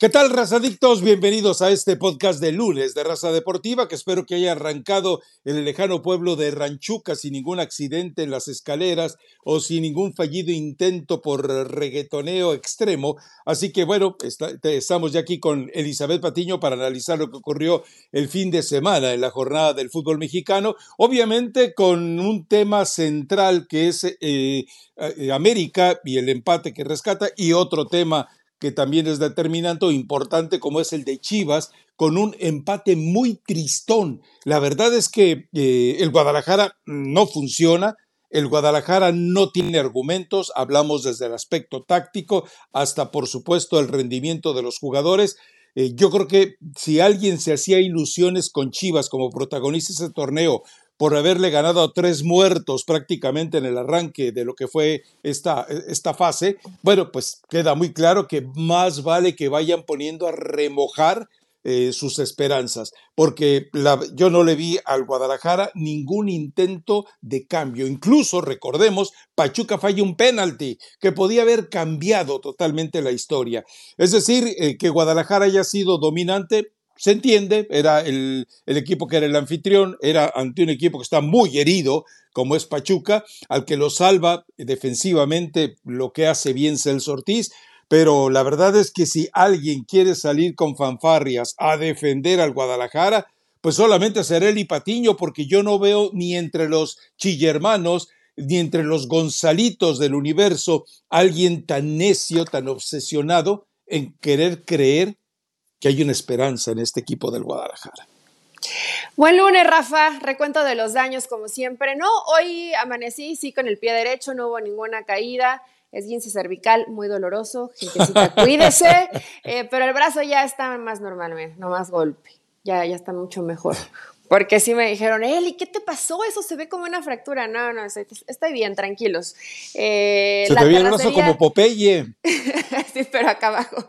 ¿Qué tal, razadictos? Bienvenidos a este podcast de lunes de Raza Deportiva, que espero que haya arrancado en el lejano pueblo de Ranchuca sin ningún accidente en las escaleras o sin ningún fallido intento por reggaetoneo extremo. Así que bueno, estamos ya aquí con Elizabeth Patiño para analizar lo que ocurrió el fin de semana en la jornada del fútbol mexicano, obviamente con un tema central que es eh, eh, América y el empate que rescata y otro tema que también es determinante o importante, como es el de Chivas, con un empate muy tristón. La verdad es que eh, el Guadalajara no funciona, el Guadalajara no tiene argumentos, hablamos desde el aspecto táctico hasta, por supuesto, el rendimiento de los jugadores. Eh, yo creo que si alguien se hacía ilusiones con Chivas como protagonista de ese torneo por haberle ganado a tres muertos prácticamente en el arranque de lo que fue esta, esta fase, bueno, pues queda muy claro que más vale que vayan poniendo a remojar eh, sus esperanzas, porque yo no le vi al Guadalajara ningún intento de cambio. Incluso, recordemos, Pachuca falla un penalti que podía haber cambiado totalmente la historia. Es decir, eh, que Guadalajara haya sido dominante, se entiende, era el, equipo que era el anfitrión, era ante un equipo que está muy herido, como es Pachuca, al que lo salva defensivamente lo que hace bien Celso Ortiz, pero la verdad es que si alguien quiere salir con fanfarrias a defender al Guadalajara, pues solamente será el Patiño, porque yo no veo ni entre los chillermanos, ni entre los Gonzalitos del universo, alguien tan necio, tan obsesionado en querer creer que hay una esperanza en este equipo del Guadalajara. Buen lunes, Rafa. Recuento de los daños, como siempre. No, hoy amanecí, sí, con el pie derecho, no hubo ninguna caída. Es guince cervical, muy doloroso. Gentecita, cuídese. Eh, pero el brazo ya está más normal, no más golpe. Ya, ya está mucho mejor. Porque sí me dijeron, Eli, ¿qué te pasó? Eso se ve como una fractura. No, no, estoy bien, tranquilos. Eh, se te ve el brazo como Popeye. sí, pero acá abajo.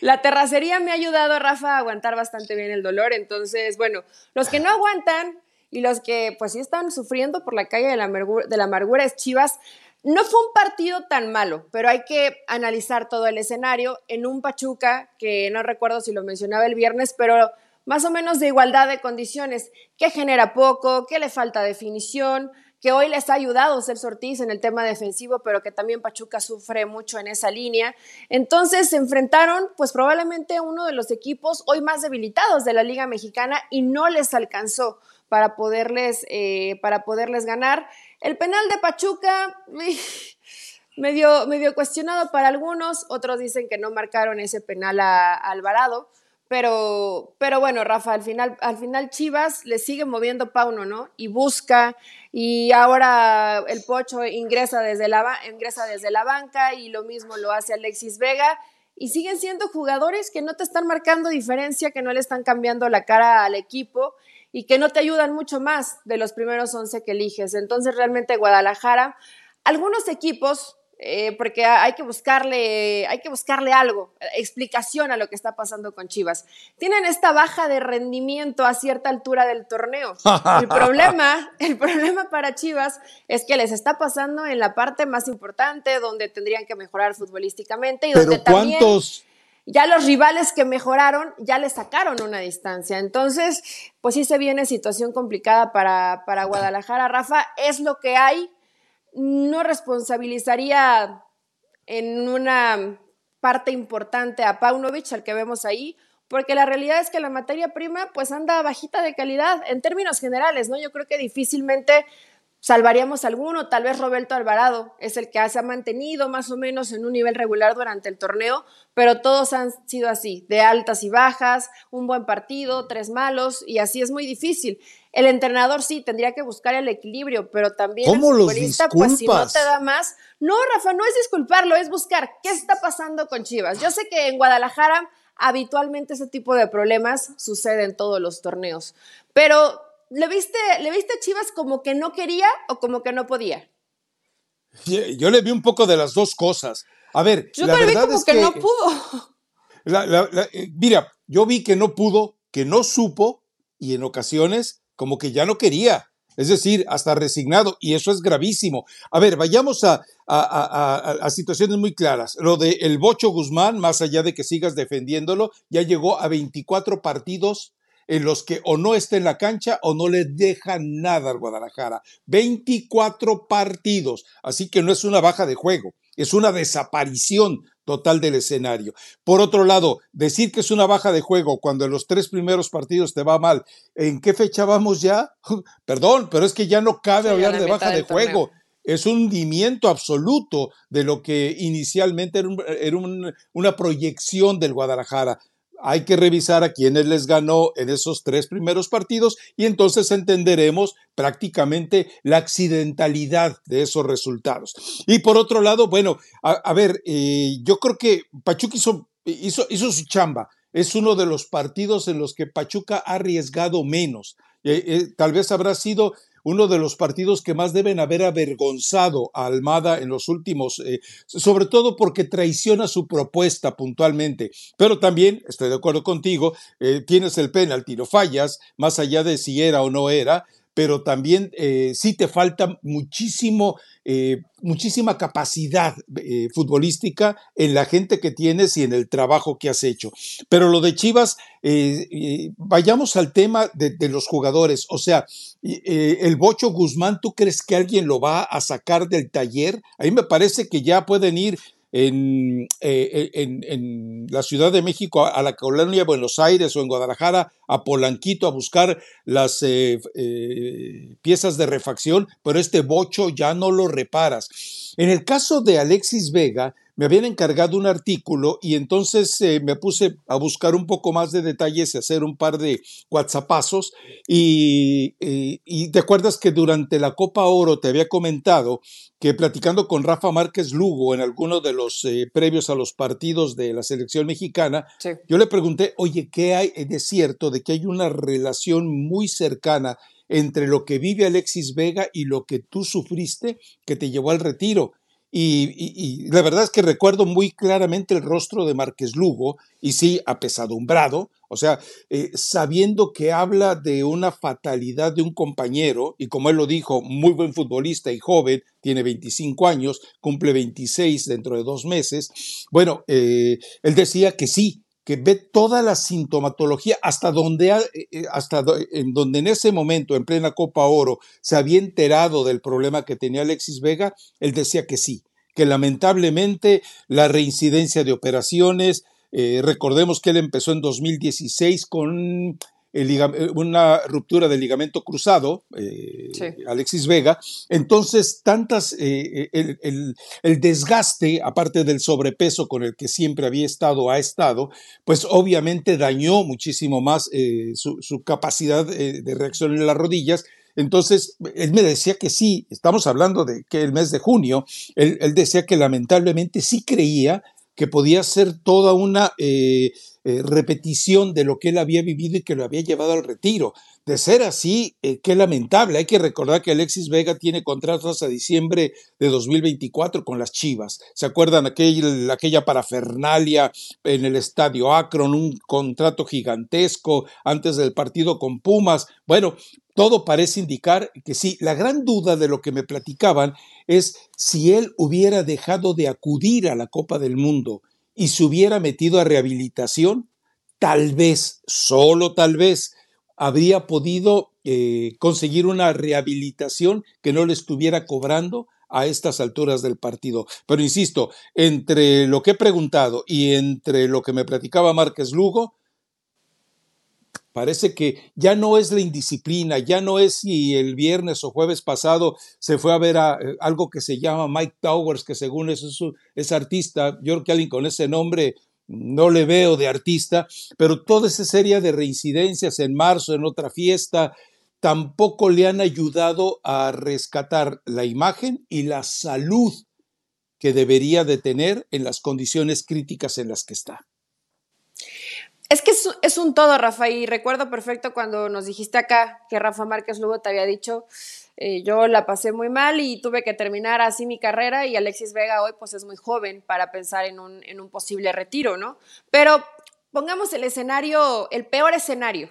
La terracería me ha ayudado, Rafa, a aguantar bastante bien el dolor. Entonces, bueno, los que no aguantan y los que pues sí están sufriendo por la calle de la, de la amargura es Chivas. No fue un partido tan malo, pero hay que analizar todo el escenario en un Pachuca, que no recuerdo si lo mencionaba el viernes, pero más o menos de igualdad de condiciones, que genera poco, que le falta definición, que hoy les ha ayudado ser Ortiz en el tema defensivo, pero que también Pachuca sufre mucho en esa línea. Entonces se enfrentaron, pues probablemente uno de los equipos hoy más debilitados de la Liga Mexicana y no les alcanzó para poderles, eh, para poderles ganar. El penal de Pachuca, medio, medio cuestionado para algunos, otros dicen que no marcaron ese penal a Alvarado. Pero, pero bueno, Rafa, al final, al final Chivas le sigue moviendo Pauno, ¿no? Y busca, y ahora el Pocho ingresa desde, la, ingresa desde la banca y lo mismo lo hace Alexis Vega. Y siguen siendo jugadores que no te están marcando diferencia, que no le están cambiando la cara al equipo y que no te ayudan mucho más de los primeros 11 que eliges. Entonces, realmente Guadalajara, algunos equipos, eh, porque hay que buscarle, hay que buscarle algo, explicación a lo que está pasando con Chivas. Tienen esta baja de rendimiento a cierta altura del torneo. El problema, el problema para Chivas es que les está pasando en la parte más importante, donde tendrían que mejorar futbolísticamente y donde también ya los rivales que mejoraron ya le sacaron una distancia. Entonces, pues sí se viene situación complicada para, para Guadalajara. Rafa, es lo que hay no responsabilizaría en una parte importante a Paunovic, al que vemos ahí, porque la realidad es que la materia prima pues anda bajita de calidad en términos generales, ¿no? Yo creo que difícilmente salvaríamos alguno, tal vez Roberto Alvarado es el que se ha mantenido más o menos en un nivel regular durante el torneo, pero todos han sido así, de altas y bajas, un buen partido, tres malos, y así es muy difícil. El entrenador sí tendría que buscar el equilibrio, pero también el futbolista, pues si no te da más. No, Rafa, no es disculparlo, es buscar qué está pasando con Chivas. Yo sé que en Guadalajara habitualmente ese tipo de problemas sucede en todos los torneos, pero ¿le viste, ¿le viste a Chivas como que no quería o como que no podía? Yo le vi un poco de las dos cosas. A ver, yo la vi como que, no pudo. Eh, mira, yo vi que no pudo, que no supo y en ocasiones como que ya no quería. es decir, hasta resignado, y eso es gravísimo. A ver, vayamos a, a, situaciones muy claras. Lo de el Bocho Guzmán, más allá de que sigas defendiéndolo, ya llegó a 24 partidos en los que o no está en la cancha o no le dejan nada al Guadalajara. 24 partidos, así que no es una baja de juego, es una desaparición total del escenario. Por otro lado, decir que es una baja de juego cuando en los tres primeros partidos te va mal, ¿en qué fecha vamos ya? Perdón, pero es que ya no cabe hablar de baja de juego. Es un hundimiento absoluto de lo que inicialmente era, una proyección del Guadalajara hay que revisar a quienes les ganó en esos tres primeros partidos y entonces entenderemos prácticamente la accidentalidad de esos resultados. Y por otro lado, bueno, a, ver, eh, yo creo que Pachuca hizo, su chamba. Es uno de los partidos en los que Pachuca ha arriesgado menos. Eh, eh, tal vez habrá sido uno de los partidos que más deben haber avergonzado a Almada en los últimos, eh, sobre todo porque traiciona su propuesta puntualmente. Pero también, estoy de acuerdo contigo, eh, tienes el penalti, lo fallas, más allá de si era o no era, pero también eh, sí te falta muchísimo, eh, muchísima capacidad eh, futbolística en la gente que tienes y en el trabajo que has hecho. Pero lo de Chivas, vayamos al tema de, de, los jugadores. O sea, el Bocho Guzmán, ¿tú crees que alguien lo va a sacar del taller? A mí me parece que ya pueden ir eh, en, en, la Ciudad de México, a, la colonia Buenos Aires o en Guadalajara, a Polanquito a buscar las eh, eh, piezas de refacción, pero este bocho ya no lo reparas. En el caso de Alexis Vega, me habían encargado un artículo y entonces eh, me puse a buscar un poco más de detalles y hacer un par de WhatsAppazos y, y, te acuerdas que durante la Copa Oro te había comentado que platicando con Rafa Márquez Lugo en alguno de los eh, previos a los partidos de la selección mexicana, yo le pregunté, oye, ¿qué hay de cierto de que hay una relación muy cercana entre lo que vive Alexis Vega y lo que tú sufriste que te llevó al retiro? Y, la verdad es que recuerdo muy claramente el rostro de Márquez Lugo, y sí, apesadumbrado, o sea, eh, sabiendo que habla de una fatalidad de un compañero, y como él lo dijo, muy buen futbolista y joven, tiene 25 años, cumple 26 dentro de dos meses, bueno, eh, él decía que sí, que ve toda la sintomatología hasta donde, eh, hasta en donde en ese momento, en plena Copa Oro, se había enterado del problema que tenía Alexis Vega, él decía que sí, que lamentablemente la reincidencia de operaciones, eh, recordemos que él empezó en 2016 con una ruptura del ligamento cruzado, eh, Alexis Vega. Entonces, tantas, eh, el, desgaste, aparte del sobrepeso con el que siempre había estado, ha estado, pues obviamente dañó muchísimo más su, su, capacidad de reacción en las rodillas entonces, él me decía que sí, estamos hablando de que el mes de junio, él, decía que lamentablemente sí creía que podía ser toda una eh, eh, repetición de lo que él había vivido y que lo había llevado al retiro. De ser así, eh, qué lamentable. Hay que recordar que Alexis Vega tiene contratos a diciembre de 2024 con las Chivas. ¿Se acuerdan aquel, aquella parafernalia en el estadio Akron, un contrato gigantesco antes del partido con Pumas? Bueno, todo parece indicar que sí. La gran duda de lo que me platicaban es si él hubiera dejado de acudir a la Copa del Mundo y se hubiera metido a rehabilitación, tal vez, solo tal vez, habría podido eh, conseguir una rehabilitación que no le estuviera cobrando a estas alturas del partido. Pero insisto, entre lo que he preguntado y entre lo que me platicaba Márquez Lugo, Parece que ya no es la indisciplina, ya no es si el viernes o jueves pasado se fue a ver a, eh, algo que se llama Mike Towers, que según es, es artista. Yo creo que alguien con ese nombre no le veo de artista, pero toda esa serie de reincidencias en marzo, en otra fiesta, tampoco le han ayudado a rescatar la imagen y la salud que debería de tener en las condiciones críticas en las que está. Es que es, un todo, Rafa, y recuerdo perfecto cuando nos dijiste acá que Rafa Márquez luego te había dicho, eh, yo la pasé muy mal y tuve que terminar así mi carrera y Alexis Vega hoy pues es muy joven para pensar en un, en un posible retiro, ¿no? Pero pongamos el escenario, el peor escenario,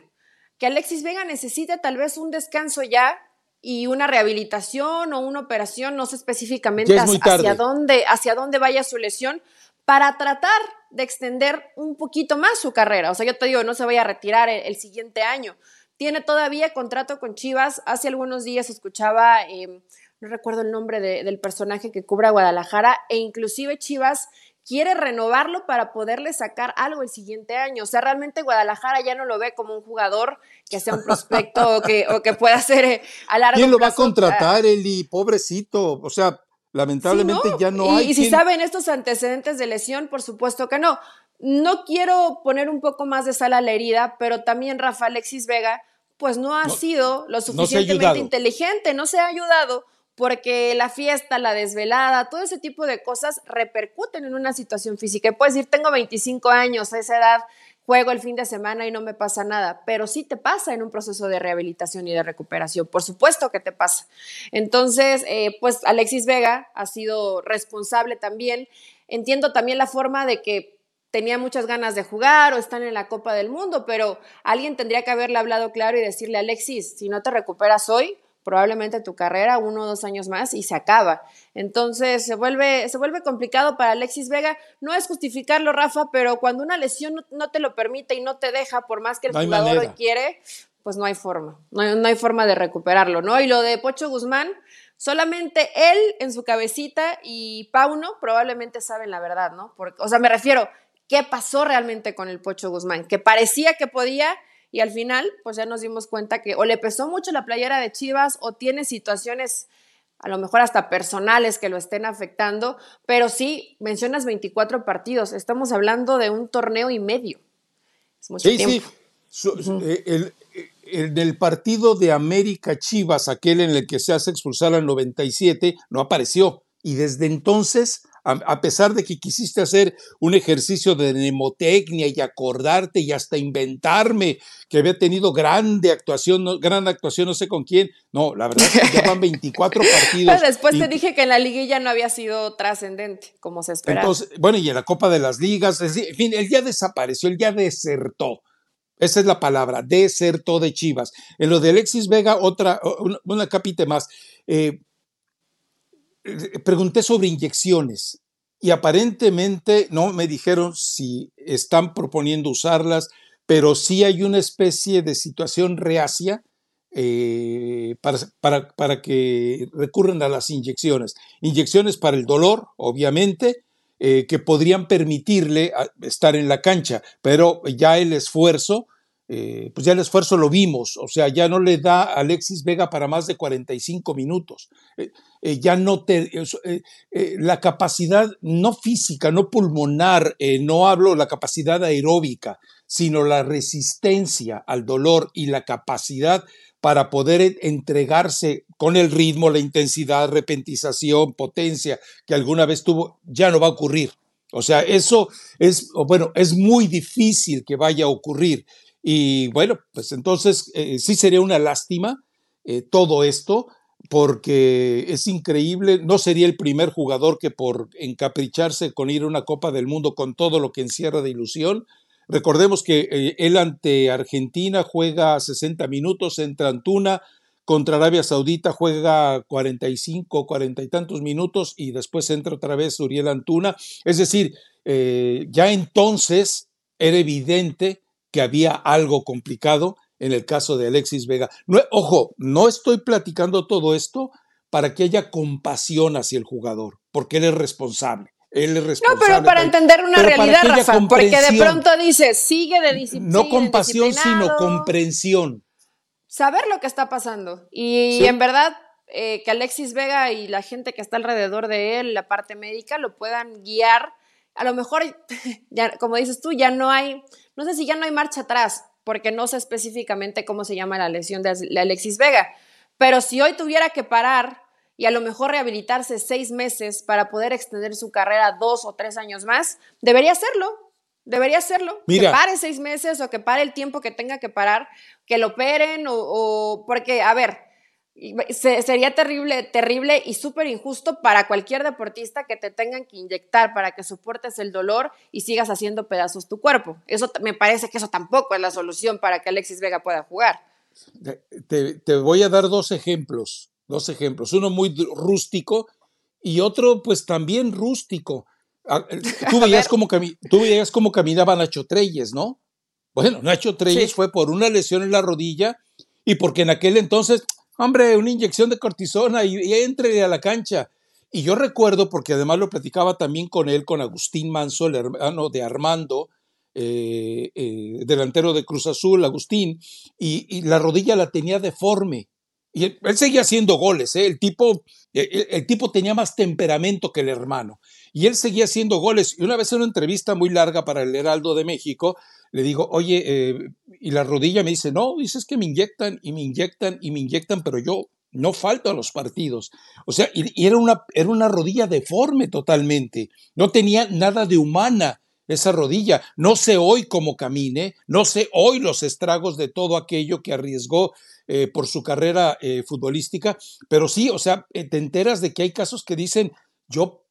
que Alexis Vega necesita tal vez un descanso ya y una rehabilitación o una operación, no sé específicamente hacia, dónde, hacia dónde vaya su lesión, para tratar de extender un poquito más su carrera. O sea, yo te digo, no se vaya a retirar el, siguiente año. Tiene todavía contrato con Chivas. Hace algunos días escuchaba, em, no recuerdo el nombre del personaje que cubre a Guadalajara, e inclusive Chivas quiere renovarlo para poderle sacar algo el siguiente año. O sea, realmente Guadalajara ya no lo ve como un jugador que sea un prospecto o, que, o que pueda ser eh, a largo ¿Quién lo va a contratar, Eli? Pobrecito. O sea, lamentablemente ya no hay. Y si saben estos antecedentes de lesión, por supuesto que no. No quiero poner un poco más de sal a la herida, pero también Rafa Alexis Vega, pues no ha sido lo suficientemente inteligente, no se ha ayudado porque la fiesta, la desvelada, todo ese tipo de cosas repercuten en una situación física. Y puedes decir, tengo 25 años, a esa edad juego el fin de semana y no me pasa nada, pero sí te pasa en un proceso de rehabilitación y de recuperación, por supuesto que te pasa. Entonces, eh, pues Alexis Vega ha sido responsable también. Entiendo también la forma de que tenía muchas ganas de jugar o están en la Copa del Mundo, pero alguien tendría que haberle hablado claro y decirle, Alexis, si no te recuperas hoy, probablemente tu carrera uno o dos años más y se acaba. Entonces se vuelve, se vuelve complicado para Alexis Vega. No es justificarlo, Rafa, pero cuando una lesión no, te lo permite y no te deja, por más que el jugador quiere, pues no hay forma, no hay, forma de recuperarlo, ¿no? Y lo de Pocho Guzmán, solamente él en su cabecita y Pauno probablemente saben la verdad, ¿no? Porque, o sea, me refiero, ¿qué pasó realmente con el Pocho Guzmán? Que parecía que podía y al final, pues ya nos dimos cuenta que o le pesó mucho la playera de Chivas o tiene situaciones a lo mejor hasta personales que lo estén afectando, pero sí, mencionas 24 partidos, estamos hablando de un torneo y medio. sí, sí. Eh, el, el, del partido de América Chivas, aquel en el que se hace expulsar al 97, no apareció. Y desde entonces a, pesar de que quisiste hacer un ejercicio de mnemotecnia y acordarte y hasta inventarme que había tenido grande actuación, gran actuación, no sé con quién. No, la verdad es que ya van 24 partidos. después te dije que en la liguilla no había sido trascendente, como se esperaba. Entonces, bueno, y en la Copa de las Ligas, en fin, él ya desapareció, él ya desertó. Esa es la palabra, desertó de Chivas. En lo de Alexis Vega, otra, una, capite más. Eh, pregunté sobre inyecciones y aparentemente no me dijeron si están proponiendo usarlas, pero sí hay una especie de situación reacia eh, para, para, que recurran a las inyecciones. Inyecciones para el dolor, obviamente, eh, que podrían permitirle estar en la cancha, pero ya el esfuerzo eh, pues ya el esfuerzo lo vimos, o sea, ya no le da a Alexis Vega para más de 45 minutos. Eh, eh, ya no te. la capacidad, no física, no pulmonar, no hablo la capacidad aeróbica, sino la resistencia al dolor y la capacidad para poder entregarse con el ritmo, la intensidad, repentización, potencia que alguna vez tuvo, ya no va a ocurrir. O sea, eso es, bueno, es muy difícil que vaya a ocurrir. Y bueno, pues entonces eh, sí sería una lástima eh, todo esto, porque es increíble, no sería el primer jugador que por encapricharse con ir a una Copa del Mundo con todo lo que encierra de ilusión. Recordemos que eh, él ante Argentina juega 60 minutos, entra Antuna, contra Arabia Saudita juega 45, 40 y tantos minutos y después entra otra vez Uriel Antuna. Es decir, ya entonces era evidente que había algo complicado en el caso de Alexis Vega. ojo, no estoy platicando todo esto para que haya compasión hacia el jugador, porque él es responsable. Él es responsable. No, pero para entender una realidad, Rafa, porque de pronto dices, sigue de disciplina. No compasión, sino comprensión. Saber lo que está pasando. Y, en verdad, eh, que Alexis Vega y la gente que está alrededor de él, la parte médica, lo puedan guiar. A lo mejor, ya, como dices tú, ya no hay no sé si ya no hay marcha atrás, porque no sé específicamente cómo se llama la lesión de Alexis Vega, pero si hoy tuviera que parar y a lo mejor rehabilitarse seis meses para poder extender su carrera dos o tres años más, debería hacerlo. Debería hacerlo. Que pare seis meses o que pare el tiempo que tenga que parar, que lo operen o, o porque, a ver, sería terrible, terrible y súper injusto para cualquier deportista que te tengan que inyectar para que soportes el dolor y sigas haciendo pedazos tu cuerpo. Eso me parece que eso tampoco es la solución para que Alexis Vega pueda jugar. te, voy a dar dos ejemplos, dos ejemplos, uno muy rústico y otro pues también rústico. Ah, eh, tú veías, cómo, tú veías cómo caminaba Nacho Treyes, ¿no? Bueno, Nacho Treyes fue por una lesión en la rodilla y porque en aquel entonces, hombre, una inyección de cortisona y, y entre a la cancha. Y yo recuerdo, porque además lo platicaba también con él, con Agustín Manso, el hermano de Armando, eh, eh, delantero de Cruz Azul, Agustín, y, la rodilla la tenía deforme. Y él, seguía haciendo goles, ¿eh? el, tipo, el, tipo tenía más temperamento que el hermano. Y él seguía haciendo goles. Y una vez en una entrevista muy larga para el Heraldo de México, le digo, oye, y la rodilla me dice, no, dices que me inyectan y me inyectan y me inyectan, pero yo no falto a los partidos. O sea, y, era, una, era una rodilla deforme totalmente. No tenía nada de humana esa rodilla. No sé hoy cómo camine, no sé hoy los estragos de todo aquello que arriesgó eh, por su carrera eh, futbolística, pero sí, o sea, eh, te enteras de que hay casos que dicen, yo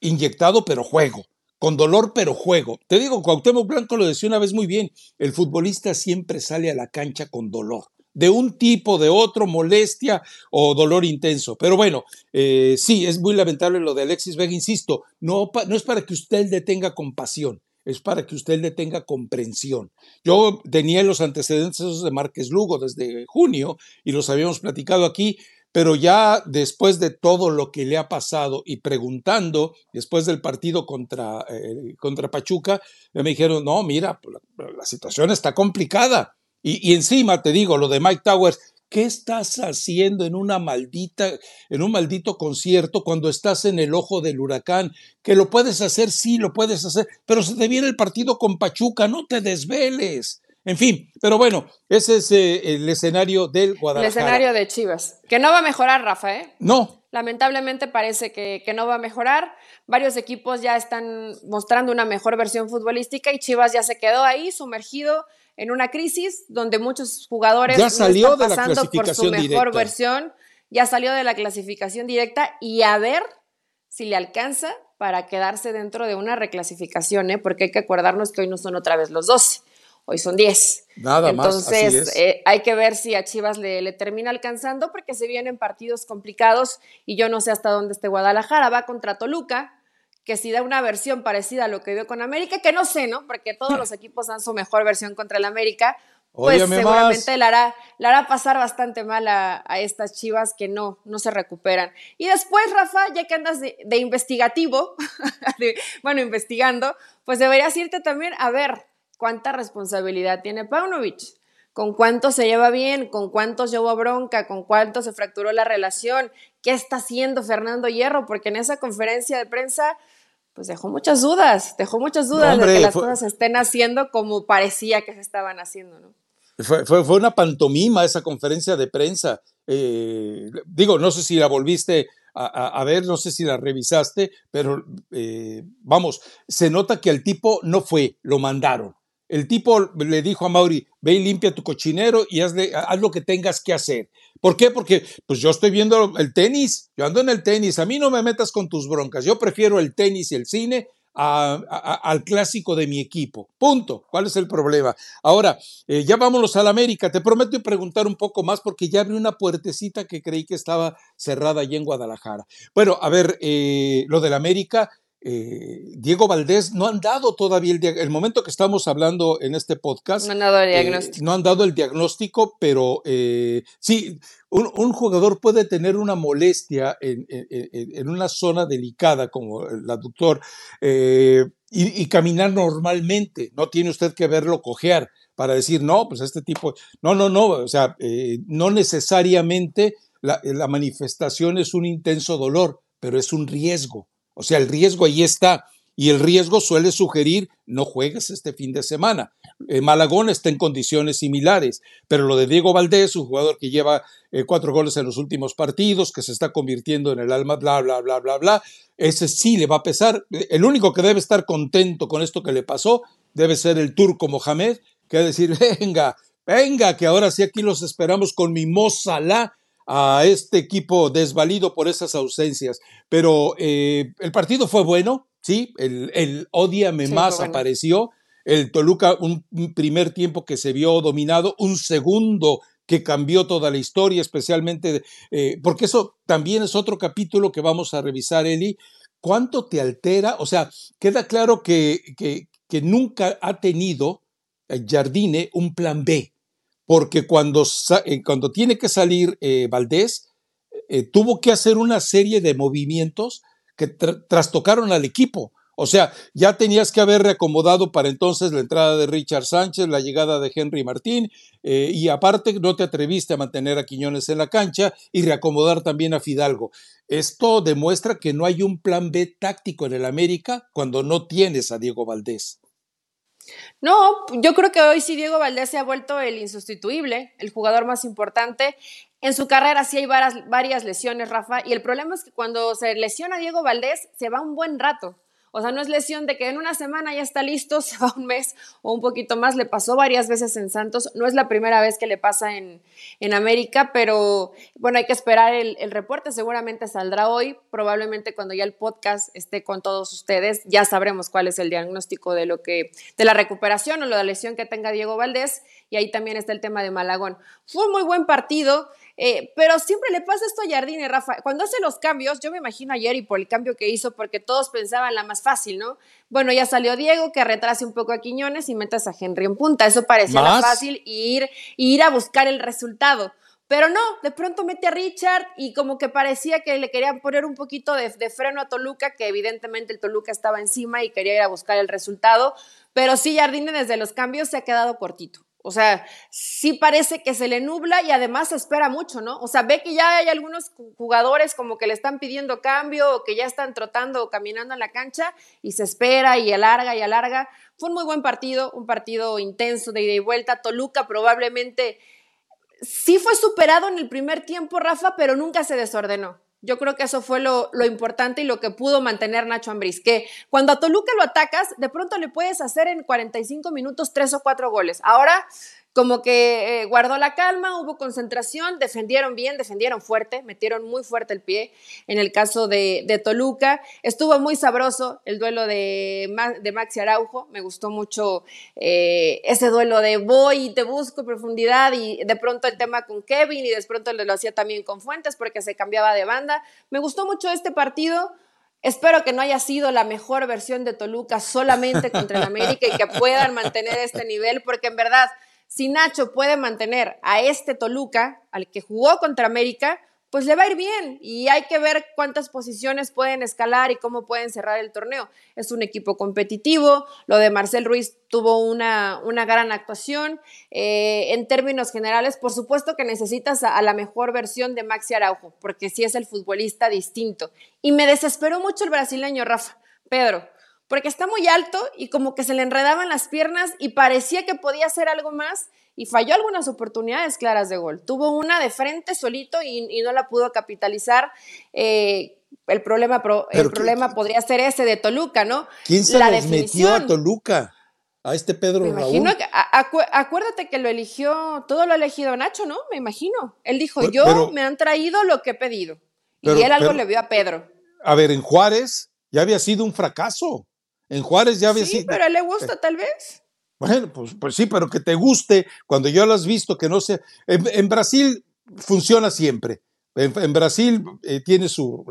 inyectado pero juego, con dolor pero juego. Te digo, Cuauhtémoc Blanco lo decía una vez muy bien, el futbolista siempre sale a la cancha con dolor de un tipo, de otro, molestia o dolor intenso. Pero bueno, eh, sí, es muy lamentable lo de Alexis Vega, insisto, no, no es para que usted le tenga compasión, es para que usted le tenga comprensión. Yo tenía los antecedentes de Márquez Lugo desde junio y los habíamos platicado aquí, pero ya después de todo lo que le ha pasado y preguntando, después del partido contra, eh, contra Pachuca, me dijeron, no, mira, la situación está complicada y, encima te digo, lo de Mike Towers, ¿qué estás haciendo en una maldita, en un maldito concierto cuando estás en el ojo del huracán? Que lo puedes hacer, sí, lo puedes hacer, pero se te viene el partido con Pachuca, no te desveles. En fin, pero bueno, ese es eh, el escenario del Guadalajara. El escenario de Chivas. Que no va a mejorar, Rafa, ¿eh? No. Lamentablemente parece que, que, no va a mejorar. Varios equipos ya están mostrando una mejor versión futbolística y Chivas ya se quedó ahí sumergido en una crisis donde muchos jugadores ya salió están pasando por su mejor versión, ya salió de la clasificación directa y a ver si le alcanza para quedarse dentro de una reclasificación, ¿eh? porque hay que acordarnos que hoy no son otra vez los 12, hoy son 10. Nada Entonces, más. Entonces, eh, hay que ver si a Chivas le, le, termina alcanzando, porque se vienen partidos complicados y yo no sé hasta dónde esté Guadalajara. Va contra Toluca, que si da una versión parecida a lo que dio con América, que no sé, ¿no? Porque todos los equipos dan su mejor versión contra el América, pues seguramente la hará, la hará pasar bastante mal a, estas chivas que no, no se recuperan. Y después, Rafa, ya que andas de, investigativo, bueno, investigando, pues deberías irte también a ver cuánta responsabilidad tiene Paunovic con cuánto se lleva bien, con cuántos llevó bronca, con cuánto se fracturó la relación, qué está haciendo Fernando Hierro, porque en esa conferencia de prensa pues dejó muchas dudas, dejó muchas dudas de que las cosas se estén haciendo como parecía que se estaban haciendo, ¿no? Fue, fue, una pantomima esa conferencia de prensa. Eh, digo, no sé si la volviste a, ver, no sé si la revisaste, pero eh, vamos, se nota que el tipo no fue, lo mandaron. El tipo le dijo a Mauri, ve y limpia tu cochinero y haz lo que tengas que hacer. ¿Por qué? Porque pues yo estoy viendo el tenis, yo ando en el tenis, a mí no me metas con tus broncas, yo prefiero el tenis y el cine al clásico de mi equipo. Punto. ¿Cuál es el problema? Ahora, eh, ya vámonos al América. Te prometo preguntar un poco más porque ya abrí una puertecita que creí que estaba cerrada allí en Guadalajara. Bueno, a ver, eh, lo del América, eh, Diego Valdés no han dado todavía el, el momento que estamos hablando en este podcast. No han dado el eh, diagnóstico. no han dado el diagnóstico, pero eh, sí, un, jugador puede tener una molestia en, en, una zona delicada como el aductor y, y, caminar normalmente. No tiene usted que verlo cojear para decir, no, pues este tipo, no, no, no, o sea, no necesariamente la, la manifestación es un intenso dolor, pero es un riesgo. O sea, el riesgo ahí está. Y el riesgo suele sugerir no juegues este fin de semana. Eh, Malagón está en condiciones similares, pero lo de Diego Valdés, un jugador que lleva eh, cuatro goles en los últimos partidos, que se está convirtiendo en el alma, bla, bla, bla, bla, bla, ese sí le va a pesar. El único que debe estar contento con esto que le pasó debe ser el turco Mohamed, que va a decir, venga, venga, que ahora sí aquí los esperamos con mi Mozalá a este equipo desvalido por esas ausencias. Pero eh, el partido fue bueno, sí, el, el odiame más apareció. El Toluca, un primer tiempo que se vio dominado, un segundo que cambió toda la historia, especialmente eh, porque eso también es otro capítulo que vamos a revisar, Eli. ¿Cuánto te altera? O sea, queda claro que, que, que nunca ha tenido eh, Jardine un plan B, porque cuando, eh, cuando tiene que salir Valdés, tuvo que hacer una serie de movimientos que trastocaron al equipo. O sea, ya tenías que haber reacomodado para entonces la entrada de Richard Sánchez, la llegada de Henry Martín, eh, y aparte no te atreviste a mantener a Quiñones en la cancha y reacomodar también a Fidalgo. Esto demuestra que no hay un plan B táctico en el América cuando no tienes a Diego Valdés. No, yo creo que hoy sí Diego Valdés se ha vuelto el insustituible, el jugador más importante. En su carrera sí hay varias, varias lesiones, Rafa, y el problema es que cuando se lesiona Diego Valdés se va un buen rato. O sea, no es lesión de que en una semana ya está listo, se va un mes o un poquito más. Le pasó varias veces en Santos. No es la primera vez que le pasa en, en América, pero bueno, hay que esperar el, el, reporte. Seguramente saldrá hoy. Probablemente cuando ya el podcast esté con todos ustedes, ya sabremos cuál es el diagnóstico de lo que, de la recuperación o la lesión que tenga Diego Valdés. Y ahí también está el tema de Malagón. Fue un muy buen partido. Eh, pero siempre le pasa esto a Jardine, Rafa. Cuando hace los cambios, yo me imagino ayer y por el cambio que hizo, porque todos pensaban la más fácil, ¿no? Bueno, ya salió Diego, que retrase un poco a Quiñones y metas a Henry en punta. Eso parecía la fácil ir, ir a buscar el resultado. Pero no, de pronto mete a Richard y como que parecía que le querían poner un poquito de, de, freno a Toluca, que evidentemente el Toluca estaba encima y quería ir a buscar el resultado. Pero sí, Jardine desde los cambios se ha quedado cortito. O sea, sí parece que se le nubla y además se espera mucho, ¿no? O sea, ve que ya hay algunos jugadores como que le están pidiendo cambio o que ya están trotando o caminando en la cancha y se espera y alarga y alarga. Fue un muy buen partido, un partido intenso de ida y vuelta. Toluca probablemente sí fue superado en el primer tiempo, Rafa, pero nunca se desordenó. Yo creo que eso fue lo, importante y lo que pudo mantener Nacho Ambriz, que cuando a Toluca lo atacas, de pronto le puedes hacer en 45 minutos tres o cuatro goles. Ahora como que eh, guardó la calma, hubo concentración, defendieron bien, defendieron fuerte, metieron muy fuerte el pie en el caso de, de Toluca. Estuvo muy sabroso el duelo de, de Maxi Araujo, me gustó mucho eh, ese duelo de voy y te busco profundidad y de pronto el tema con Kevin y de pronto lo hacía también con Fuentes porque se cambiaba de banda. Me gustó mucho este partido. Espero que no haya sido la mejor versión de Toluca solamente contra el América y que puedan mantener este nivel, porque en verdad si Nacho puede mantener a este Toluca, al que jugó contra América, pues le va a ir bien y hay que ver cuántas posiciones pueden escalar y cómo pueden cerrar el torneo. Es un equipo competitivo, lo de Marcel Ruiz tuvo una, una gran actuación. Eh, en términos generales, por supuesto que necesitas a, a, la mejor versión de Maxi Araujo, porque sí es el futbolista distinto. Y me desesperó mucho el brasileño, Rafa. Pedro, porque está muy alto y como que se le enredaban las piernas y parecía que podía hacer algo más y falló algunas oportunidades claras de gol. Tuvo una de frente solito y, no la pudo capitalizar. Eh, el problema, el problema podría ser ese de Toluca, ¿no? ¿Quién se la metió a Toluca? A este Pedro me imagino Que, acuérdate que lo eligió, todo lo ha elegido Nacho, ¿no? Me imagino. Él dijo, yo me han traído lo que he pedido. y él algo le vio a Pedro. A ver, en Juárez ya había sido un fracaso. En Juárez ya había sí, pero le gusta tal vez. Bueno, pues, pues sí, pero que te guste cuando ya lo has visto, que no sea... En, Brasil funciona siempre. En, Brasil eh, tiene su...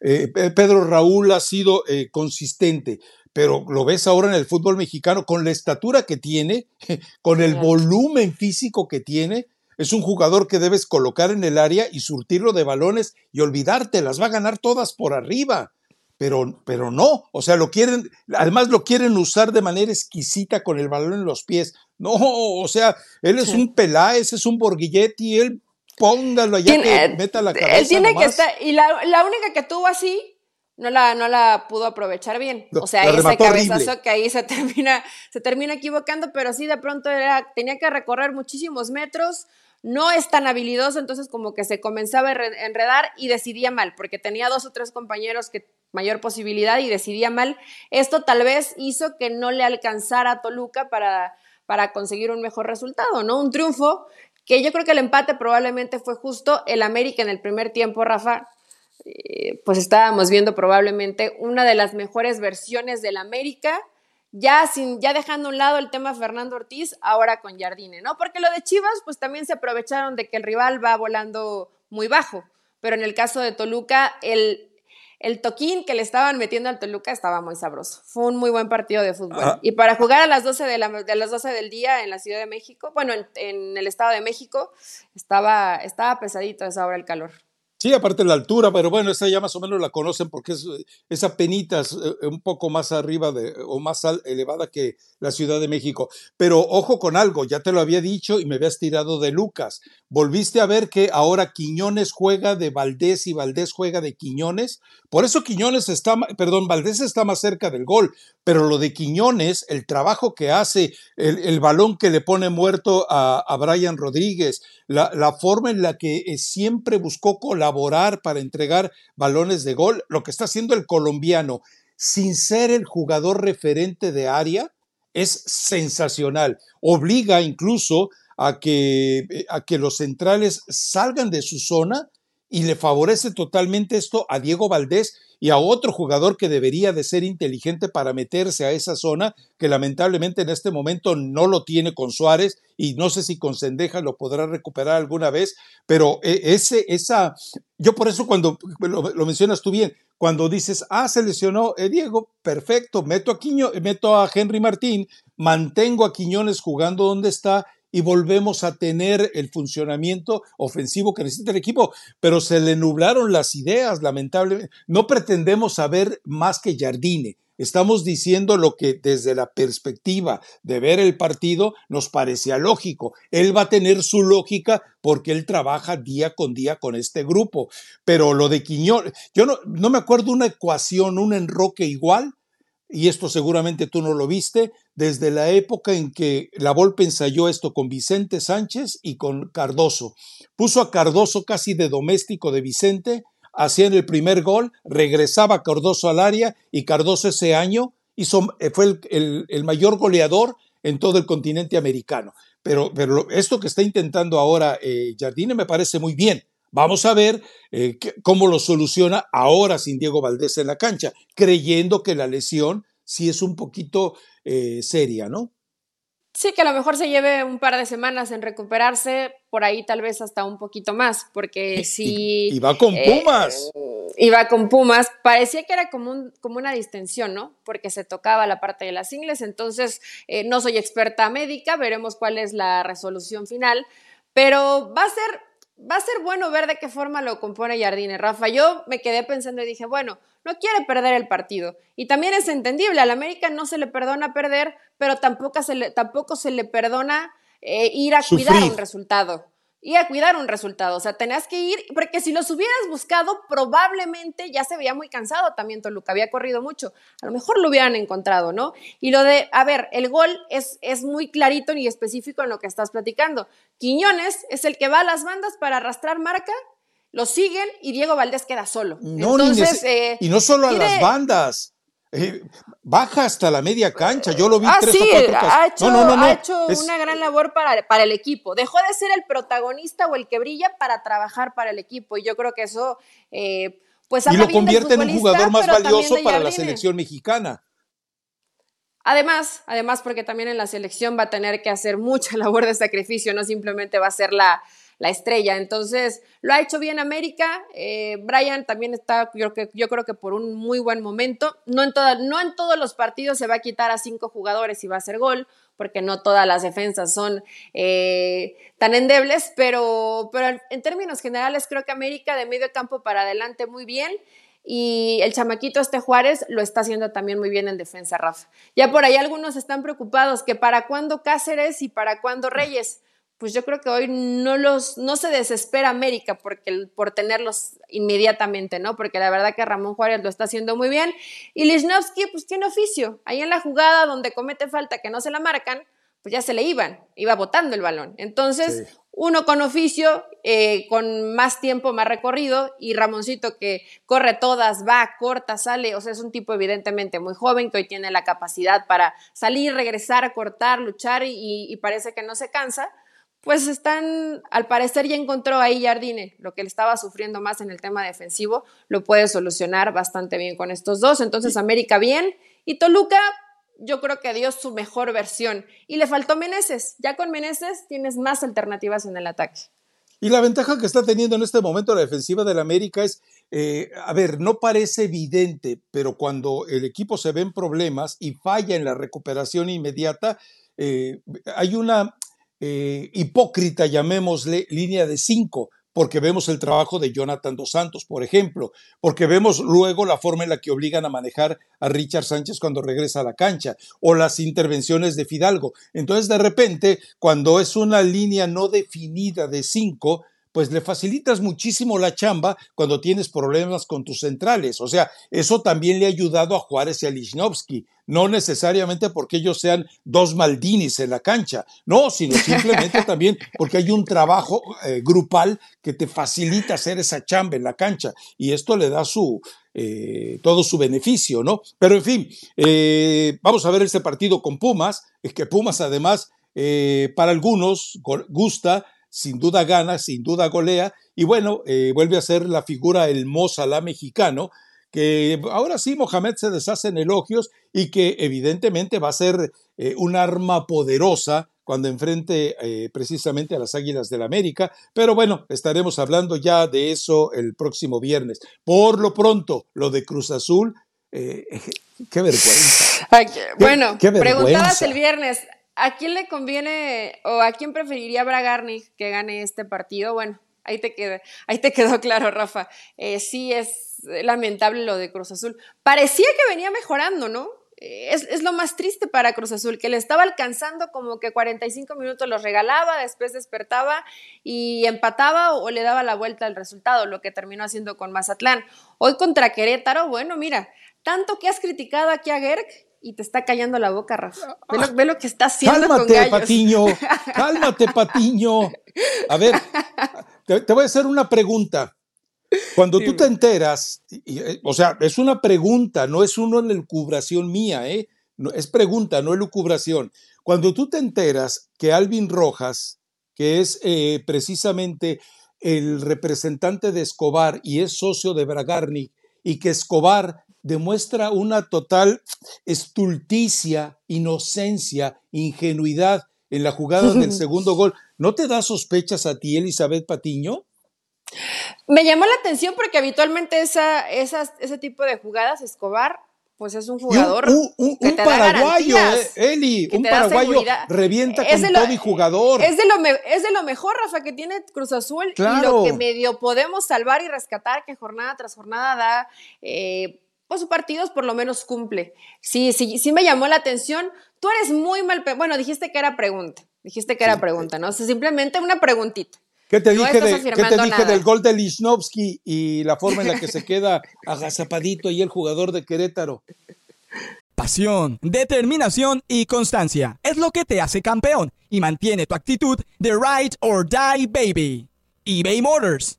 Eh, Pedro Raúl ha sido eh, consistente, pero lo ves ahora en el fútbol mexicano con la estatura que tiene, con el volumen físico que tiene. Es un jugador que debes colocar en el área y surtirlo de balones y olvidarte, las va a ganar todas por arriba pero, pero no, o sea, lo quieren, además lo quieren usar de manera exquisita con el balón en los pies. No, o sea, él es un Peláez, es un Borghetti, él póngalo allá que meta la cabeza. Él tiene que estar, y la, la, única que tuvo así, no la, no la pudo aprovechar bien. O sea, ese cabezazo que ahí se termina, se termina equivocando, pero sí de pronto era, tenía que recorrer muchísimos metros, no es tan habilidoso, entonces como que se comenzaba a enredar y decidía mal, porque tenía dos o tres compañeros que mayor posibilidad y decidía mal. Esto tal vez hizo que no le alcanzara a Toluca para, para conseguir un mejor resultado, ¿no? Un triunfo que yo creo que el empate probablemente fue justo. El América en el primer tiempo, Rafa, eh, pues estábamos viendo probablemente una de las mejores versiones del América ya sin, ya dejando a un lado el tema Fernando Ortiz, ahora con Jardine, ¿no? Porque lo de Chivas, pues también se aprovecharon de que el rival va volando muy bajo, pero en el caso de Toluca, el, el toquín que le estaban metiendo al Toluca estaba muy sabroso. Fue un muy buen partido de fútbol. Y para jugar a las 12 de, la, de, las 12 del día en la Ciudad de México, bueno, en, en el Estado de México, estaba, estaba pesadito esa hora el calor. Sí, aparte la altura, pero bueno, esa ya más o menos la conocen porque es esa penita es eh, un poco más arriba de, o más elevada que la Ciudad de México. Pero ojo con algo, ya te lo había dicho y me habías tirado de Lucas. Volviste a ver que ahora Quiñones juega de Valdés y Valdés juega de Quiñones. Por eso Quiñones está, perdón, Valdés está más cerca del gol, pero lo de Quiñones, el trabajo que hace, el, balón que le pone muerto a, a Brian Rodríguez, la, la, forma en la que eh, siempre buscó colaborar para entregar balones de gol, lo que está haciendo el colombiano, sin ser el jugador referente de área, es sensacional. Obliga incluso a que, eh, a que los centrales salgan de su zona y le favorece totalmente esto a Diego Valdés y a otro jugador que debería de ser inteligente para meterse a esa zona, que lamentablemente en este momento no lo tiene con Suárez y no sé si con Sendeja lo podrá recuperar alguna vez, pero eh, ese, esa, yo por eso cuando lo, mencionas tú bien, cuando dices, ah, se lesionó eh, Diego, perfecto, meto a, Quiño, meto a Henry Martín, mantengo a Quiñones jugando donde está y volvemos a tener el funcionamiento ofensivo que necesita el equipo, pero se le nublaron las ideas, lamentablemente. No pretendemos saber más que Jardine. Estamos diciendo lo que desde la perspectiva de ver el partido nos parecía lógico. Él va a tener su lógica porque él trabaja día con día con este grupo. Pero lo de Quiñón, yo no me acuerdo una ecuación, un enroque igual y esto seguramente tú no lo viste, desde la época en que la Volpe ensayó esto con Vicente Sánchez y con Cardoso. Puso a Cardoso casi de doméstico de Vicente, hacían el primer gol, regresaba Cardoso al área y Cardoso ese año hizo, eh, fue el, mayor goleador en todo el continente americano. Pero, pero esto que está intentando ahora eh, Jardine me parece muy bien. Vamos a ver eh, cómo lo soluciona ahora sin Diego Valdés en la cancha, creyendo que la lesión sí es un poquito eh, seria, ¿no? Sí, que a lo mejor se lleve un par de semanas en recuperarse, por ahí tal vez hasta un poquito más, porque si... Y, va con eh, Pumas. va con Pumas. Parecía que era como, como una distensión, ¿no? Porque se tocaba la parte de las ingles, entonces no soy experta médica, veremos cuál es la resolución final, pero va a ser va a ser bueno ver de qué forma lo compone Jardine. Rafa, yo me quedé pensando y dije, bueno, no quiere perder el partido. Y también es entendible, al América no se le perdona perder, pero tampoco se le, tampoco se le perdona eh, ir a cuidar un resultado y a cuidar un resultado. O sea, tenías que ir, porque si los hubieras buscado, probablemente ya se veía muy cansado también Toluca, había corrido mucho. A lo mejor lo hubieran encontrado, ¿no? Y lo de, a ver, el gol es, es muy clarito y específico en lo que estás platicando. Quiñones es el que va a las bandas para arrastrar marca, lo siguen y Diego Valdés queda solo. No, Entonces, eh, y no solo a las bandas. Eh, baja hasta la media cancha. Yo lo vi ah, tres sí, o cuatro ha hecho, ha hecho una gran labor para, para, el equipo. Dejó de ser el protagonista o el que brilla para trabajar para el equipo. Y yo creo que eso, eh, pues, y lo convierte en un jugador más valioso para la selección mexicana. Además, además, porque también en la selección va a tener que hacer mucha labor de sacrificio, no simplemente va a ser la, la estrella. Entonces, lo ha hecho bien América. Eh, Brian también está, yo, yo, creo que por un muy buen momento. No en, no en todos los partidos se va a quitar a cinco jugadores y va a hacer gol, porque no todas las defensas son eh, tan endebles, pero, pero en términos generales creo que América de medio campo para adelante muy bien. Y el chamaquito este Juárez lo está haciendo también muy bien en defensa, Rafa. Ya por ahí algunos están preocupados que para cuándo Cáceres y para cuándo Reyes pues yo creo que hoy no los, no se desespera América porque, por tenerlos inmediatamente, ¿no? Porque la verdad que Ramón Juárez lo está haciendo muy bien. Y Lichnowsky, pues tiene oficio. Ahí en la jugada donde comete falta que no se la marcan, pues ya se le iban, iba botando el balón. Entonces, uno con oficio, eh, con más tiempo, más recorrido, y Ramoncito que corre todas, va, corta, sale, o sea, es un tipo evidentemente muy joven que hoy tiene la capacidad para salir, regresar, cortar, luchar y parece que no se cansa pues están, al parecer ya encontró ahí Jardine, lo que él estaba sufriendo más en el tema defensivo, lo puede solucionar bastante bien con estos dos. Entonces América bien y Toluca yo creo que dio su mejor versión. Y le faltó Meneses. Ya con Meneses tienes más alternativas en el ataque. Y la ventaja que está teniendo en este momento la defensiva del América es, eh, a ver, no parece evidente, pero cuando el equipo se ve en problemas y falla en la recuperación inmediata, eh, hay una eh, hipócrita, llamémosle, línea de cinco porque vemos el trabajo de Jonathan Dos Santos, por ejemplo, porque vemos luego la forma en la que obligan a manejar a Richard Sánchez cuando regresa a la cancha, o las intervenciones de Fidalgo. Entonces, de repente, cuando es una línea no definida de cinco, pues le facilitas muchísimo la chamba cuando tienes problemas con tus centrales. O sea, eso también le ha ayudado a Juárez y a Lichnowsky. No necesariamente porque ellos sean dos Maldinis en la cancha, no, sino simplemente también porque hay un trabajo eh, grupal que te facilita hacer esa chamba en la cancha y esto le da su, eh, todo su beneficio, ¿no? Pero en fin, eh, vamos a ver este partido con Pumas, es que Pumas además para algunos gusta, sin duda gana, sin duda golea, y bueno, eh, vuelve a ser la figura el la mexicano, que ahora sí Mohamed se deshace en elogios y que evidentemente va a ser eh, un arma poderosa cuando enfrente eh, precisamente a las Águilas del América, pero bueno, estaremos hablando ya de eso el próximo viernes. Por lo pronto, lo de Cruz Azul, qué vergüenza. bueno, preguntabas el viernes, ¿A quién le conviene o a quién preferiría Bragarni que gane este partido? Bueno, ahí te quedó, ahí te quedó claro, Rafa. Eh, sí es lamentable lo de Cruz Azul. Parecía que venía mejorando, ¿no? Eh, es, es, lo más triste para Cruz Azul, que le estaba alcanzando como que 45 minutos los regalaba, después despertaba y empataba o, le daba la vuelta al resultado, lo que terminó haciendo con Mazatlán. Hoy contra Querétaro, bueno, mira, tanto que has criticado aquí a Gerg y te está callando la boca, Rafa. Ve lo, que está haciendo cálmate, Patiño, cálmate, Patiño. A ver, te, voy a hacer una pregunta. Cuando tú te enteras, eh, o sea, es una pregunta, no es una elucubración mía, ¿eh? es pregunta, no elucubración. Cuando tú te enteras que Alvin Rojas, que es eh, precisamente el representante de Escobar y es socio de Bragarni, y que Escobar demuestra una total estulticia, inocencia, ingenuidad en la jugada del segundo gol. ¿No te da sospechas a ti, Elizabeth Patiño? Me llamó la atención porque habitualmente esa, ese tipo de jugadas, Escobar, pues es un jugador. Un, paraguayo, eh, Eli, un paraguayo revienta con todo y jugador. Es de, lo es de lo mejor, Rafa, que tiene Cruz Azul y lo que medio podemos salvar y rescatar, que jornada tras jornada da. Eh, sus partidos por lo menos cumple. Sí, sí, sí me llamó la atención. Tú eres muy mal, bueno, dijiste que era pregunta, dijiste que era pregunta, ¿no? O simplemente una preguntita. ¿Qué te dije, te dije del gol de Lichnowsky y la forma en la que se queda agazapadito ahí el jugador de Querétaro? Pasión, determinación y constancia es lo que te hace campeón y mantiene tu actitud de ride or die baby. eBay Motors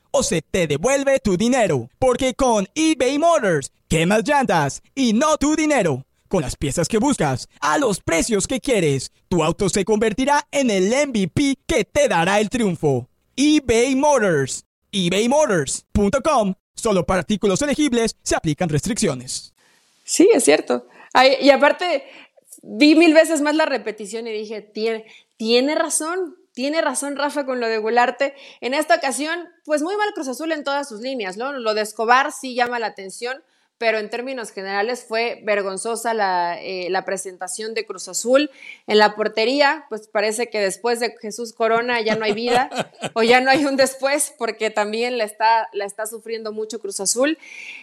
o se te devuelve tu dinero. Porque con eBay Motors, quemas llantas y no tu dinero. Con las piezas que buscas, a los precios que quieres, tu auto se convertirá en el MVP que te dará el triunfo. eBay Motors. ebaymotors.com. Solo para artículos elegibles se aplican restricciones. Sí, es cierto. y aparte, vi mil veces más la repetición y dije, tiene, tiene razón. Tiene razón Rafa con lo de Gularte. En esta ocasión, pues muy mal Cruz Azul en todas sus líneas, ¿no? Lo de Escobar sí llama la atención, pero en términos generales fue vergonzosa la, eh, la, presentación de Cruz Azul. En la portería, pues parece que después de Jesús Corona ya no hay vida o ya no hay un después, porque también la está, la está sufriendo mucho Cruz Azul.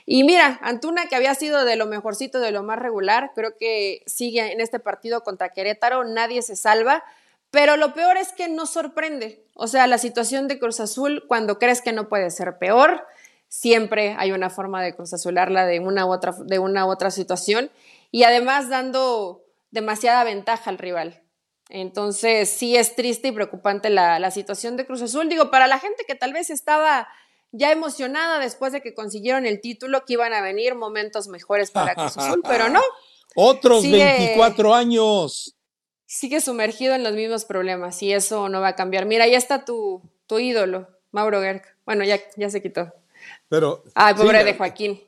Y mira, Antuna, que había sido de lo mejorcito, de lo más regular, creo que sigue en este partido contra Querétaro, nadie se salva. Pero lo peor es que no sorprende. O sea, la situación de Cruz Azul, cuando crees que no puede ser peor, siempre hay una forma de Cruz Azularla de una u otra, de una otra situación. Y además dando, demasiada ventaja al rival. Entonces, sí es triste y preocupante la, la, situación de Cruz Azul. Digo, para la gente que tal vez estaba ya emocionada después de que consiguieron el título, que iban a venir momentos mejores para Cruz Azul, pero no. Otros 24 años. Sigue sumergido en los mismos problemas y eso no va a cambiar. Mira, ya está tu, tu ídolo, Mauro Gerg. Bueno, ya, ya se quitó. Pero. Ay, pobre de Joaquín.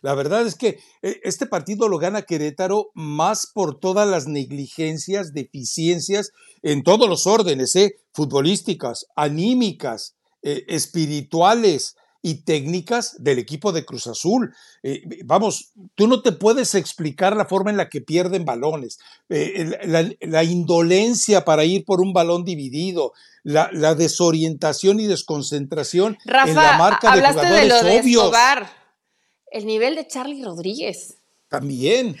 La verdad es que eh, este partido lo gana Querétaro más por todas las negligencias, deficiencias en todos los órdenes, ¿eh? futbolísticas, anímicas, eh, espirituales y técnicas del equipo de Cruz Azul. Eh, vamos, tú no te puedes explicar la forma en la que pierden balones, la, indolencia para ir por un balón dividido, la, desorientación y desconcentración en la marca de jugadores de obvios el nivel de Charlie Rodríguez. También.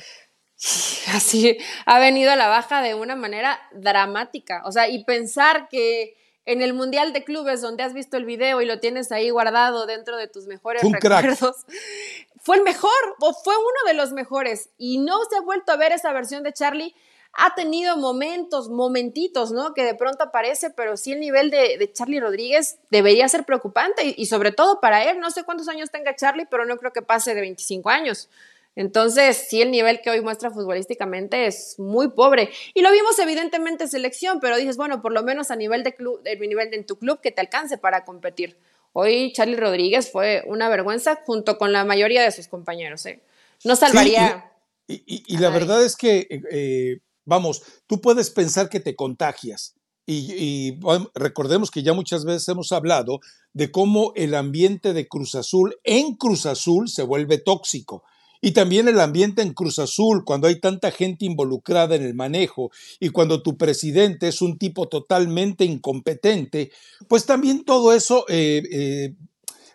Así ha venido a la baja de una manera dramática. O sea, y pensar que en el Mundial de Clubes, donde has visto el video y lo tienes ahí guardado dentro de tus mejores recuerdos, fue el mejor o fue uno de los mejores. Y no se ha vuelto a ver esa versión de Charlie ha tenido momentos, momentitos, ¿no? Que de pronto aparece, pero sí el nivel de, Charlie Rodríguez debería ser preocupante y, sobre todo para él. No sé cuántos años tenga Charlie, pero no creo que pase de 25 años. Entonces, sí, el nivel que hoy muestra futbolísticamente es muy pobre. Y lo vimos evidentemente en selección, pero dices, bueno, por lo menos a nivel de club, de nivel de en tu club que te alcance para competir. Hoy Charlie Rodríguez fue una vergüenza junto con la mayoría de sus compañeros. ¿eh? No salvaría. y, la verdad es que eh, Vamos, tú puedes pensar que te contagias. Y, recordemos que ya muchas veces hemos hablado de cómo el ambiente de Cruz Azul en Cruz Azul se vuelve tóxico. Y también el ambiente en Cruz Azul, cuando hay tanta gente involucrada en el manejo y cuando tu presidente es un tipo totalmente incompetente, pues también todo eso eh, eh,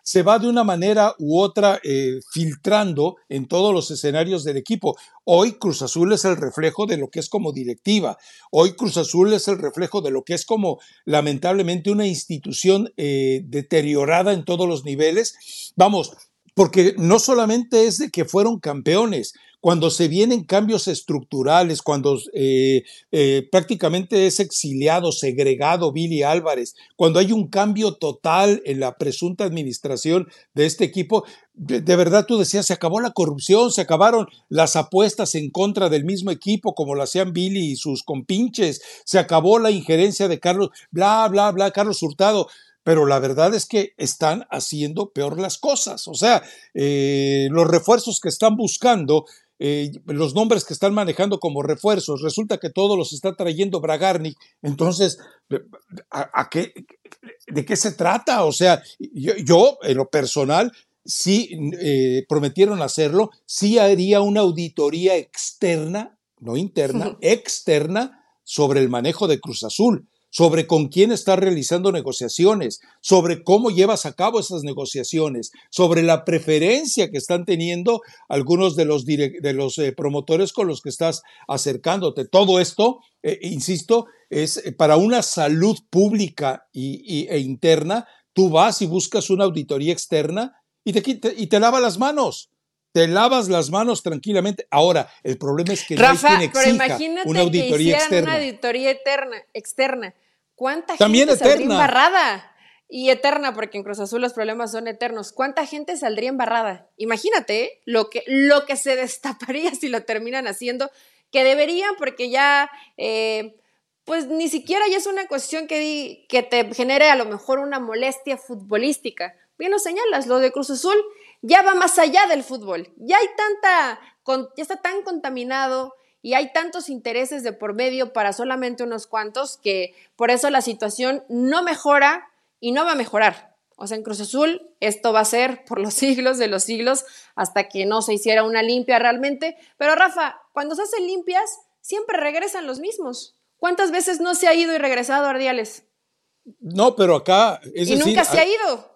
se va de una manera u otra eh, filtrando en todos los escenarios del equipo. Hoy Cruz Azul es el reflejo de lo que es como directiva. Hoy Cruz Azul es el reflejo de lo que es como lamentablemente una institución deteriorada en todos los niveles. Vamos, porque no solamente es de que fueron campeones, cuando se vienen cambios estructurales, cuando eh, eh, prácticamente es exiliado, segregado Billy Álvarez, cuando hay un cambio total en la presunta administración de este equipo, de, verdad tú decías, se acabó la corrupción, se acabaron las apuestas en contra del mismo equipo, como lo hacían Billy y sus compinches, se acabó la injerencia de Carlos, bla, bla, bla, Carlos Hurtado pero la verdad es que están haciendo peor las cosas. O sea, eh, los refuerzos que están buscando eh, los nombres que están manejando como refuerzos, resulta que todos los está trayendo Bragarnik, entonces, ¿a, qué, ¿de qué se trata? O sea, yo, en lo personal, sí eh, prometieron hacerlo, sí haría una auditoría externa, no interna, externa, sobre el manejo de Cruz Azul sobre con quién estás realizando negociaciones, sobre cómo llevas a cabo esas negociaciones, sobre la preferencia que están teniendo algunos de los, de los eh, promotores con los que estás acercándote. Todo esto, eh, insisto, es eh, para una salud pública y, e interna. Tú vas y buscas una auditoría externa y te, y te lavas las manos te lavas las manos tranquilamente. Ahora, el problema es que Rafa, no hay pero imagínate una auditoría que externa. una auditoría eterna, externa. ¿Cuánta También gente eterna. saldría embarrada? Y eterna, porque en Cruz Azul los problemas son eternos. ¿Cuánta gente saldría embarrada? Imagínate ¿eh? lo, que, lo que se destaparía si lo terminan haciendo, que deberían, porque ya, eh, pues ni siquiera ya es una cuestión que, que te genere a lo mejor una molestia futbolística. Bien lo señalas, lo de Cruz Azul ya va más allá del fútbol. Ya hay tanta, ya está tan contaminado y hay tantos intereses de por medio para solamente unos cuantos que por eso la situación no mejora y no va a mejorar. O sea, en Cruz Azul esto va a ser por los siglos de los siglos hasta que no se hiciera una limpia realmente. Pero Rafa, cuando se hacen limpias, siempre regresan los mismos. ¿Cuántas veces no se ha ido y regresado Ardiales? No, pero acá... y nunca se ha ido.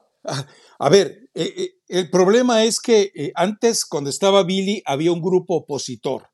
A ver, eh, eh, el problema es que eh, antes, cuando estaba Billy, había un grupo opositor.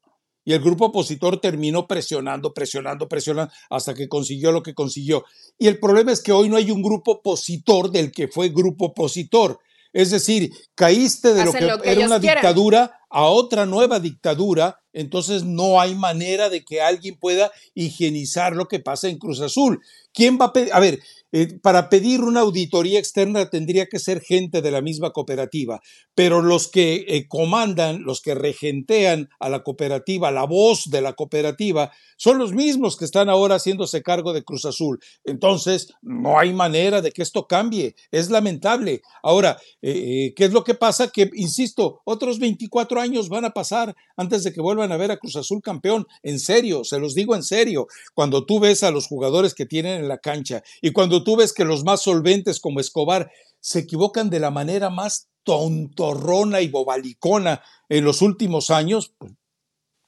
Y el grupo opositor terminó presionando, presionando, presionando, hasta que consiguió lo que consiguió. Y el problema es que hoy no hay un grupo opositor del que fue grupo opositor. Es decir, caíste de lo que, era una dictadura a otra nueva dictadura, entonces no hay manera de que alguien pueda higienizar lo que pasa en Cruz Azul. ¿Quién va a pedir? A ver, eh, para pedir una auditoría externa tendría que ser gente de la misma cooperativa, pero los que eh, comandan, los que regentean a la cooperativa, la voz de la cooperativa, son los mismos que están ahora haciéndose cargo de Cruz Azul. Entonces, no hay manera de que esto cambie. Es lamentable. Ahora, eh, ¿qué es lo que pasa? Que, insisto, otros 24 años van a pasar antes de que vuelvan a ver a Cruz Azul campeón. En serio, se los digo en serio. Cuando tú ves a los jugadores que tienen en la cancha y cuando tú ves que los más solventes como Escobar se equivocan de la manera más tontorrona y bobalicona en los últimos años, pues,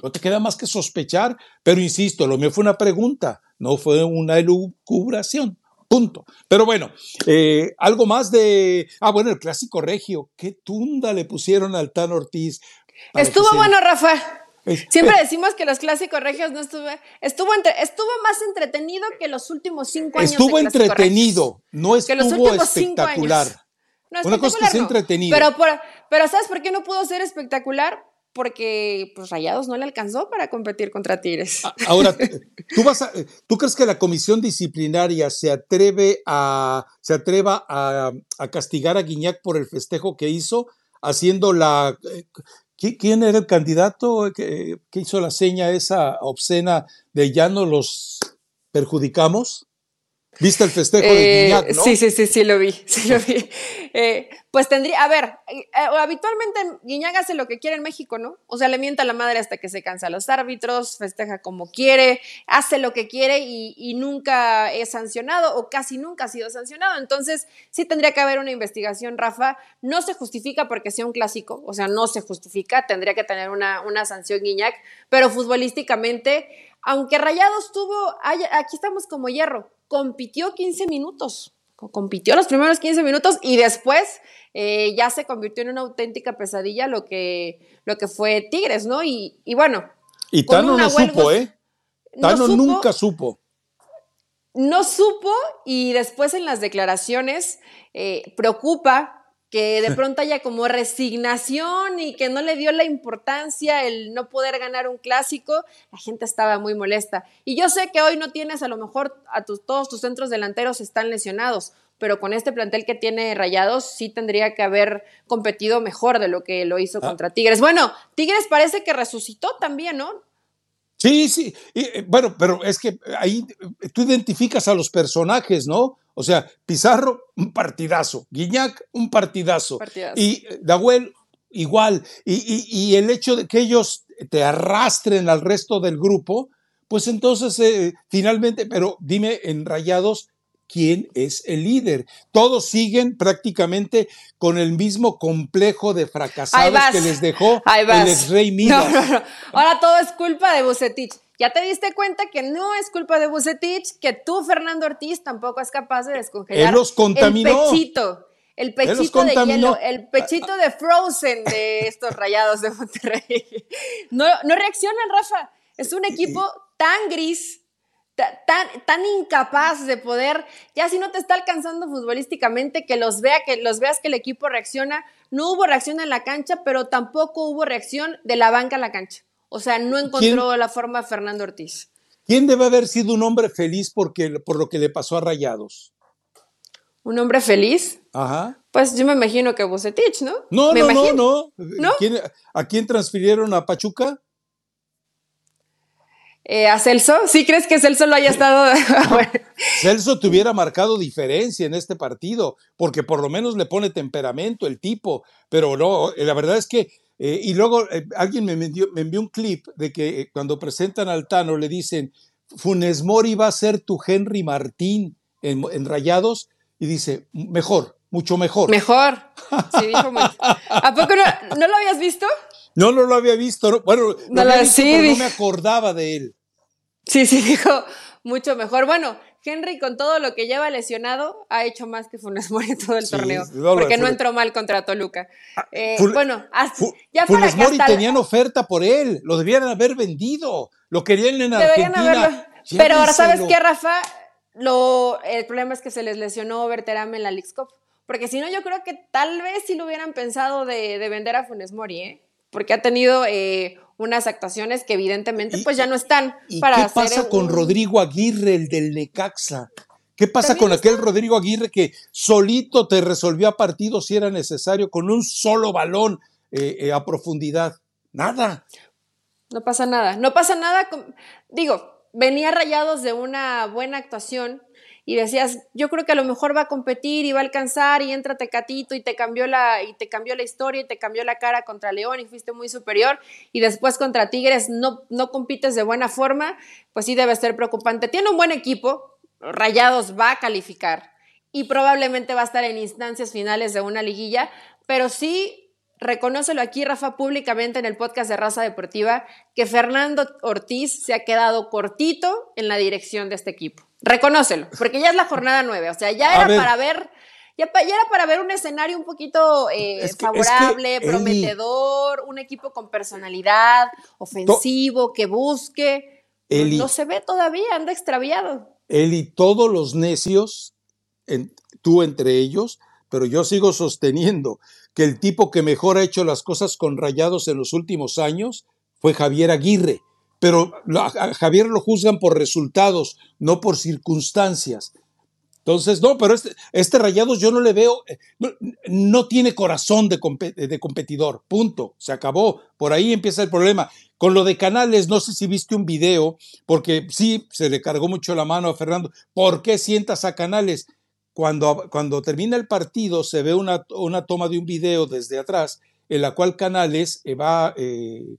no te queda más que sospechar, pero insisto, lo mío fue una pregunta, no fue una elucubración. Punto. Pero bueno, eh, algo más de. Ah, bueno, el clásico regio. Qué tunda le pusieron al Tan Ortiz. Estuvo bueno, Rafa. Siempre decimos que los clásicos regios no estuvo, estuvo, entre, estuvo más entretenido que los últimos cinco años. Estuvo entretenido, no estuvo espectacular. Una cosa que es entretenido. Pero, pero ¿sabes por qué no pudo ser espectacular? Porque pues Rayados no le alcanzó para competir contra Tigres. Ahora, ¿tú, vas ¿tú crees que la comisión disciplinaria se atreve a se atreva a, a castigar a Guiñac por el festejo que hizo? haciendo la eh, ¿Quién era el candidato que, hizo la seña esa obscena de ya no los perjudicamos? ¿Viste el festejo de Guiñac, eh, no? Sí, sí, sí, sí lo vi, sí lo vi. Eh, pues tendría, a ver, eh, habitualmente Guiñac hace lo que quiere en México, ¿no? O sea, le mienta a la madre hasta que se cansa a los árbitros, festeja como quiere, hace lo que quiere y, nunca es sancionado o casi nunca ha sido sancionado. Entonces, sí tendría que haber una investigación, Rafa. No se justifica porque sea un clásico, o sea, no se justifica, tendría que tener una, una sanción Guiñac, pero futbolísticamente, aunque Rayados tuvo, aquí estamos como hierro compitió 15 minutos, compitió los primeros 15 minutos y después eh, ya se convirtió en una auténtica pesadilla lo que, lo que fue Tigres, ¿no? Y, bueno. Y Tano no supo, ¿eh? Tano nunca supo. No supo y después en las declaraciones eh, preocupa que de pronto haya como resignación y que no le dio la importancia el no poder ganar un clásico, la gente estaba muy molesta. Y yo sé que hoy no tienes a lo mejor a tus, todos tus centros delanteros están lesionados, pero con este plantel que tiene Rayados sí tendría que haber competido mejor de lo que lo hizo ah. contra Tigres. Bueno, Tigres parece que resucitó también, ¿no? Sí, sí. Eh, bueno, pero es que ahí tú identificas a los personajes, ¿no? O sea, Pizarro, un partidazo. Guiñac, un partidazo. Y eh, Dahuel, igual. Y, el hecho de que ellos te arrastren al resto del grupo, pues entonces eh, finalmente, pero dime en rayados, ¿quién es el líder? Todos siguen prácticamente con el mismo complejo de fracasados que les dejó el ex rey Midas. Ahora todo es culpa de Bucetich. Ya te diste cuenta que no es culpa de Bucetich, que tú, Fernando Ortiz, tampoco es capaz de descongelar los contaminó. el pechito. El pechito de hielo, el pechito de Frozen de estos rayados de Monterrey. No, no reaccionan, Rafa. Es un equipo tan gris, tan, tan incapaz de poder, ya si no te está alcanzando futbolísticamente, que los vea, que los veas que el equipo reacciona. No hubo reacción en la cancha, pero tampoco hubo reacción de la banca a la cancha. O sea, no encontró la forma Fernando Ortiz. ¿Quién debe haber sido un hombre feliz porque, por lo que le pasó a Rayados? ¿Un hombre feliz? Ajá. Pues yo me imagino que Bucetich, ¿no? No, no, no, no, no. ¿A quién transfirieron a Pachuca? Eh, ¿A Celso? ¿Sí crees que Celso lo haya estado? Celso te hubiera marcado diferencia en este partido, porque por lo menos le pone temperamento el tipo, pero no, la verdad es que eh, y luego eh, alguien me envió, me envió, un clip de que eh, cuando presentan al Tano le dicen, Funes Mori va a ser tu Henry Martín en, Rayados, y dice, mejor, mucho mejor. Mejor. Sí, dijo ¿A poco no, lo habías visto? No, no lo había visto. Bueno, no, lo no me acordaba de él. Sí, sí, dijo mucho mejor. Bueno, Henry, con todo lo que lleva lesionado, ha hecho más que Funes Mori todo el torneo. porque no entró mal contra Toluca. Ah, eh, bueno, ya Funes Mori tenían oferta por él. Lo debían haber vendido. Lo querían en Argentina. Pero ahora, ¿sabes qué, Rafa? Lo, el problema es que se les lesionó Berterame en la League Cup. porque si no, yo creo que tal vez sí lo hubieran pensado de, vender a Funes Mori, ¿eh? Porque ha tenido eh, unas actuaciones que evidentemente pues ya no están ¿y para ¿Qué pasa con Rodrigo Aguirre, el del Necaxa? ¿Qué pasa con aquel Rodrigo Aguirre que solito te resolvió a partido si era necesario con un solo balón eh, eh, a profundidad? Nada. No pasa nada. No pasa nada. digo, venía rayados de una buena actuación y decías, yo creo que a lo mejor va a competir y va a alcanzar y entra Tecatito y te cambió la y te cambió la historia y te cambió la cara contra León y fuiste muy superior y después contra Tigres no no compites de buena forma, pues sí debe ser preocupante. Tiene un buen equipo, Rayados va a calificar y probablemente va a estar en instancias finales de una liguilla, pero sí reconócelo aquí, Rafa, públicamente en el podcast de Raza Deportiva, que Fernando Ortiz se ha quedado cortito en la dirección de este equipo. Reconócelo, porque ya es la jornada nueve, o sea, ya era para ver, ya, era para ver un escenario un poquito eh, favorable, prometedor, un equipo con personalidad, ofensivo, que busque. no se ve todavía, anda extraviado. Él y todos los necios, tú entre ellos, pero yo sigo sosteniendo que el tipo que mejor ha hecho las cosas con rayados en los últimos años fue Javier Aguirre. Pero a Javier lo juzgan por resultados, no por circunstancias. Entonces, no, pero este, este Rayados yo no le veo, eh, no, tiene corazón de, de, competidor, punto, se acabó, por ahí empieza el problema. Con lo de Canales, no sé si viste un video, porque sí, se le cargó mucho la mano a Fernando, ¿por qué sientas a Canales? Cuando, cuando termina el partido se ve una, una toma de un video desde atrás en la cual Canales eh, va eh,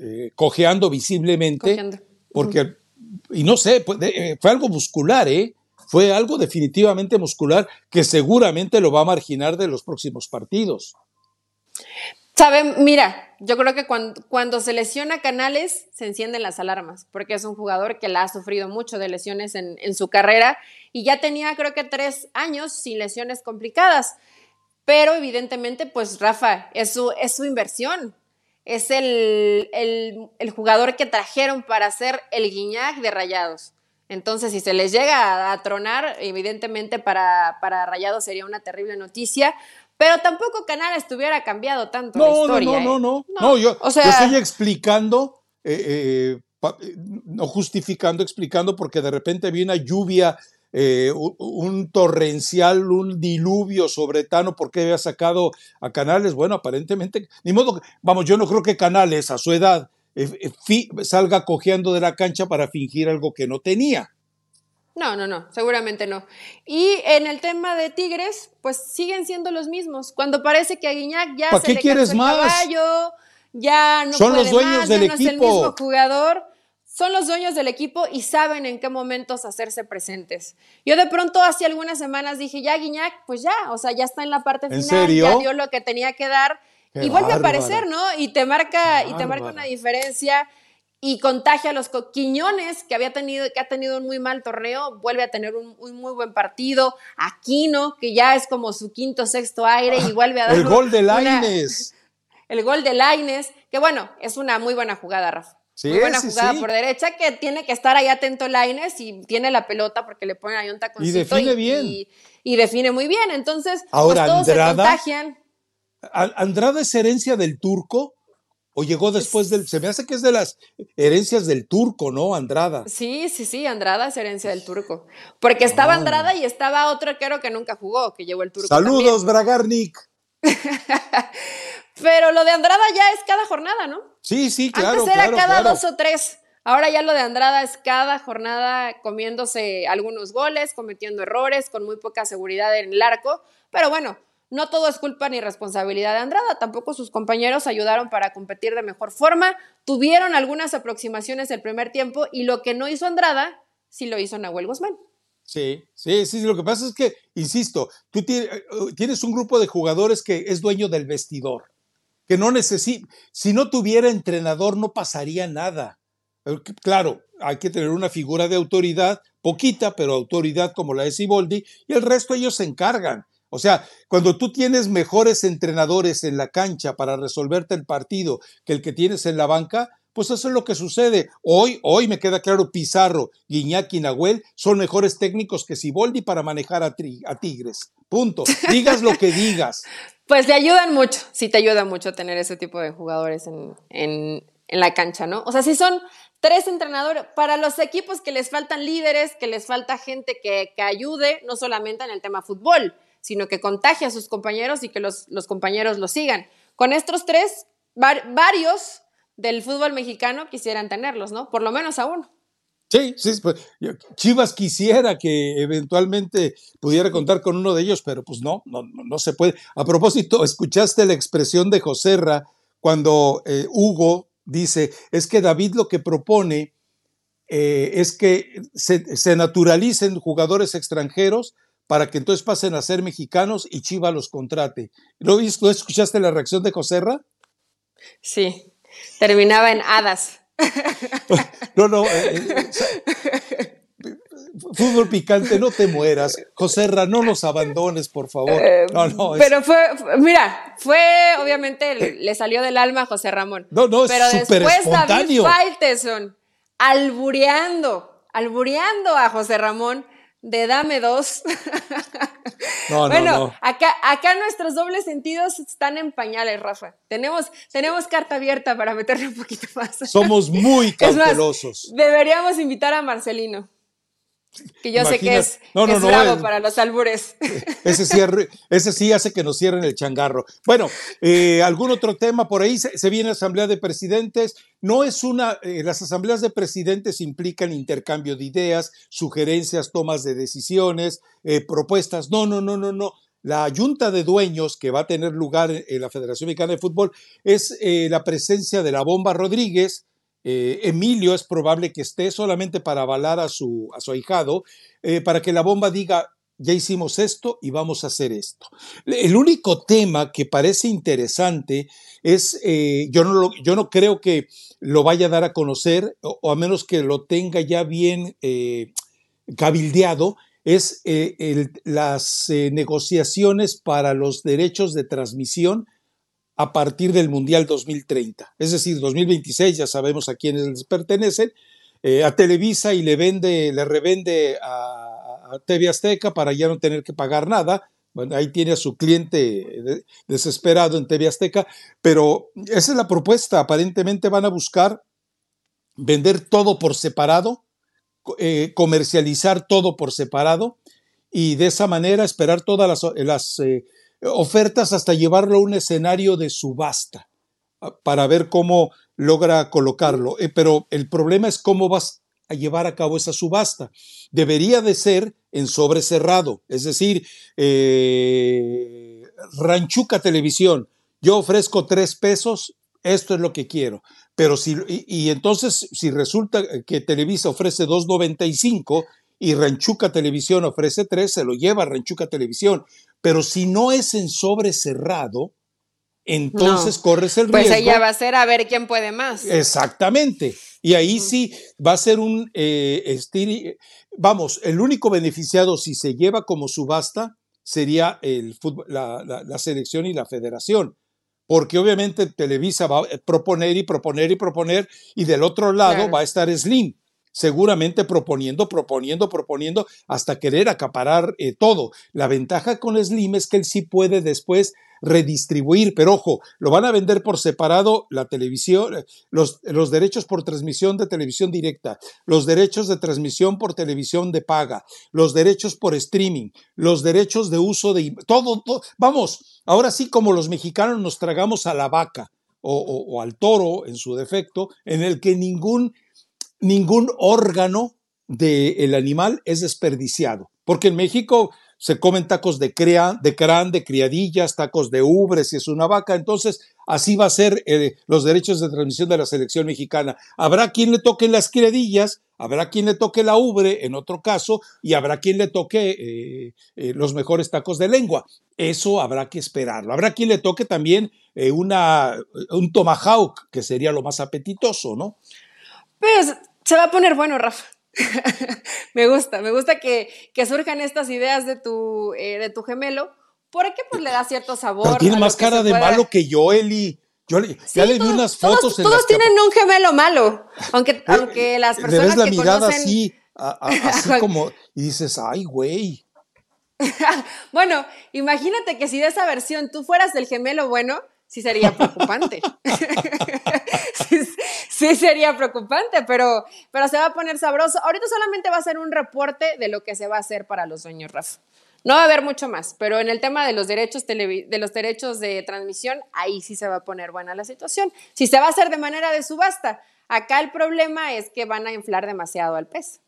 eh, cojeando visiblemente, porque, y no sé, fue algo muscular, ¿eh? Fue algo definitivamente muscular que seguramente lo va a marginar de los próximos partidos. Saben, mira, yo creo que cuando, cuando, se lesiona Canales se encienden las alarmas, porque es un jugador que la ha sufrido mucho de lesiones en, en su carrera y ya tenía creo que tres años sin lesiones complicadas. Pero evidentemente, pues Rafa, es su, es su inversión. Es el, el, jugador que trajeron para ser el guiñac de Rayados. Entonces, si se les llega a, tronar, evidentemente para, para Rayados sería una terrible noticia. Pero tampoco Canal estuviera cambiado tanto no, la historia. No, no, no, no. no. yo, estoy explicando, eh, eh, no justificando, explicando, porque de repente vi una lluvia eh, un, torrencial, un diluvio sobre Tano porque había sacado a Canales. Bueno, aparentemente, ni modo, vamos, yo no creo que Canales a su edad eh, eh, salga cojeando de la cancha para fingir algo que no tenía. No, no, no, seguramente no. Y en el tema de Tigres, pues siguen siendo los mismos. Cuando parece que a Guiñac ya se qué le quieres más? caballo, ya no Son puede los dueños más, del ya equipo. no es el mismo jugador son los dueños del equipo y saben en qué momentos hacerse presentes. Yo de pronto hace algunas semanas dije, ya Guiñac, pues ya, o sea, ya está en la parte final, ya dio lo que tenía que dar y vuelve a aparecer, ¿no? Y te marca y te marca una diferencia y contagia a los Quiñones que había tenido que ha tenido un muy mal torneo, vuelve a tener un, muy buen partido. Aquino, que ya es como su quinto sexto aire y vuelve a dar el gol de Laines. El gol de Laines, que bueno, es una muy buena jugada, Rafa. Muy buena jugada por derecha que tiene que estar ahí atento Laines y tiene la pelota porque le ponen ahí un taconcito. Y define bien. Y, define muy bien. Entonces, pues, Ahora, todos Andrada, se contagian. ¿Andrada es herencia del turco? ¿O llegó después del.? Se me hace que es de las herencias del turco, ¿no? Andrada. Sí, sí, sí, Andrada es herencia del turco. Porque estaba ah. Andrada y estaba otro arquero que nunca jugó, que llevó el turco. Saludos, Bragarnik. Pero lo de Andrada ya es cada jornada, ¿no? Sí, sí, claro. Antes era cada dos o tres. Ahora ya lo de Andrada es cada jornada comiéndose algunos goles, cometiendo errores, con muy poca seguridad en el arco. Pero bueno, no todo es culpa ni responsabilidad de Andrada, tampoco sus compañeros ayudaron para competir de mejor forma, tuvieron algunas aproximaciones el primer tiempo y lo que no hizo Andrada, sí lo hizo Nahuel Guzmán. Sí, sí, sí, lo que pasa es que, insisto, tú eh, tienes un grupo de jugadores que es dueño del vestidor que no necesita, si no tuviera entrenador no pasaría nada. Claro, hay que tener una figura de autoridad, poquita, pero autoridad como la de Siboldi, y el resto ellos se encargan. O sea, cuando tú tienes mejores entrenadores en la cancha para resolverte el partido que el que tienes en la banca, pues eso es lo que sucede. Hoy, hoy me queda claro, Pizarro, Guiñaki y Nahuel son mejores técnicos que Siboldi para manejar a, Tigres. Punto. Digas lo que digas. Pues le ayudan mucho, sí te ayuda mucho tener ese tipo de jugadores en, en, la cancha, ¿no? O sea, si son tres entrenadores, para los equipos que les faltan líderes, que les falta gente que, que ayude, no solamente en el tema fútbol, sino que contagie a sus compañeros y que los, los compañeros lo sigan. Con estos tres, varios del fútbol mexicano quisieran tenerlos, ¿no? Por lo menos a uno. Sí, sí, pues, Chivas quisiera que eventualmente pudiera contar con uno de ellos, pero pues no, no, no se puede. A propósito, escuchaste la expresión de Joserra cuando eh, Hugo dice, es que David lo que propone eh, es que se, se, naturalicen jugadores extranjeros para que entonces pasen a ser mexicanos y Chivas los contrate. ¿Lo, ¿Lo escuchaste la reacción de Joserra? Sí, terminaba en hadas. no, no. Eh, eh, fútbol picante, no te mueras. Joserra, no nos abandones, por favor. Eh, no, no. Pero fue, mira, fue, obviamente, le salió del alma a José Ramón. No, no, es Pero después espontáneo. David Faitelson, albureando, albureando a José Ramón, de dame dos. No, bueno, no, no. Acá, acá nuestros dobles sentidos están en pañales, Rafa. Tenemos, tenemos carta abierta para meterle un poquito más. Somos muy cautelosos. deberíamos invitar a Marcelino. Que yo sé que es, bravo para los albures. Ese sí, ese sí hace que nos cierren el changarro. Bueno, eh, ¿algún otro tema por ahí? Se, viene asamblea de presidentes. No es una. Eh, las asambleas de presidentes implican intercambio de ideas, sugerencias, tomas de decisiones, eh, propuestas. No, no, no, no, no. La junta de dueños que va a tener lugar en la Federación Mexicana de Fútbol es la presencia de la Bomba Rodríguez, eh, Emilio es probable que esté solamente para avalar a su, a su ahijado, eh, para que la bomba diga, ya hicimos esto y vamos a hacer esto. El único tema que parece interesante es, eh, yo, no yo no creo que lo vaya a dar a conocer, o, a menos que lo tenga ya bien cabildeado, es las negociaciones para los derechos de transmisión a partir del Mundial 2030. Es decir, 2026 ya sabemos a quiénes les pertenecen, eh, a Televisa y le vende, le revende a, a, TV Azteca para ya no tener que pagar nada. Bueno, ahí tiene a su cliente desesperado en TV Azteca, pero esa es la propuesta. Aparentemente van a buscar vender todo por separado, eh, comercializar todo por separado y de esa manera esperar todas las, eh, ofertas hasta llevarlo a un escenario de subasta ah, para ver cómo logra colocarlo. Eh, pero el problema es cómo vas a llevar a cabo esa subasta. Debería de ser en sobre cerrado, es decir, eh, Ranchuca Televisión, yo ofrezco tres pesos, esto es lo que quiero. Pero si, y, y entonces, si resulta que Televisa ofrece 2.95 y Ranchuca Televisión ofrece tres, se lo lleva Ranchuca Televisión. Pero si no es en sobre cerrado, entonces corres el pues riesgo. Pues ella va a ser a ver quién puede más. Exactamente. Y ahí sí va a ser un eh, Vamos, el único beneficiado si se lleva como subasta sería el la, la, selección y la federación. Porque obviamente Televisa va a proponer y proponer y proponer, y del otro lado va a estar Slim seguramente proponiendo, proponiendo, proponiendo, hasta querer acaparar eh, todo. La ventaja con Slim es que él sí puede después redistribuir, pero ojo, lo van a vender por separado la televisión, eh, los, los, derechos por transmisión de televisión directa, los derechos de transmisión por televisión de paga, los derechos por streaming, los derechos de uso de... Todo, todo vamos, ahora sí como los mexicanos nos tragamos a la vaca o, o al toro en su defecto, en el que ningún ningún órgano del animal es desperdiciado, porque en México se comen tacos de, crea, de crán, de criadillas, tacos de ubre, si es una vaca, entonces así va a ser eh, los derechos de transmisión de la selección mexicana. Habrá quien le toque las criadillas, habrá quien le toque la ubre, en otro caso, y habrá quien le toque eh, eh, los mejores tacos de lengua. Eso habrá que esperarlo. Habrá quien le toque también una, un tomahawk, que sería lo más apetitoso, ¿no? Pues se va a poner bueno, Rafa. me gusta, me gusta que, surjan estas ideas de tu, eh, de tu gemelo, porque pues le da cierto sabor. tiene más cara de malo que yo, Eli. Yo ya le vi unas fotos todos, en todos las tienen un gemelo malo, aunque, aunque las le personas ves la que mirada conocen... así, a- a- así como, y dices, ay, güey. Bueno, imagínate que si de esa versión tú fueras del gemelo bueno, sí sería preocupante. sí, sí sería preocupante, pero, pero se va a poner sabroso. Ahorita solamente va a ser un reporte de lo que se va a hacer para los dueños, Rafa. No va a haber mucho más, pero en el tema de los derechos de los derechos de transmisión, ahí sí se va a poner buena la situación. Si se va a hacer de manera de subasta, acá el problema es que van a inflar demasiado al pez.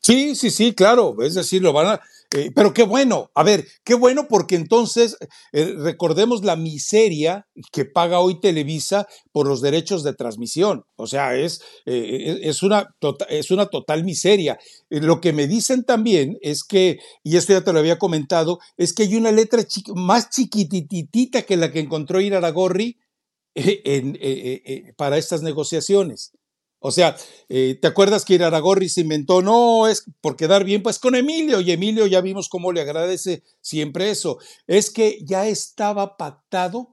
Sí, sí, sí, claro, es decir, lo van a... eh, pero qué bueno, a ver, qué bueno porque entonces eh, recordemos la miseria que paga hoy Televisa por los derechos de transmisión. O sea, es, eh, es, una, tota- es una total miseria. Lo que me dicen también es que, y esto ya te lo había comentado, es que hay una letra más chiquititita que la que encontró Iraragorri para estas negociaciones. O sea, eh, ¿te acuerdas que Iraragorri se inventó? No, es por quedar bien, pues con Emilio, y Emilio ya vimos cómo le agradece siempre eso. Es que ya estaba pactado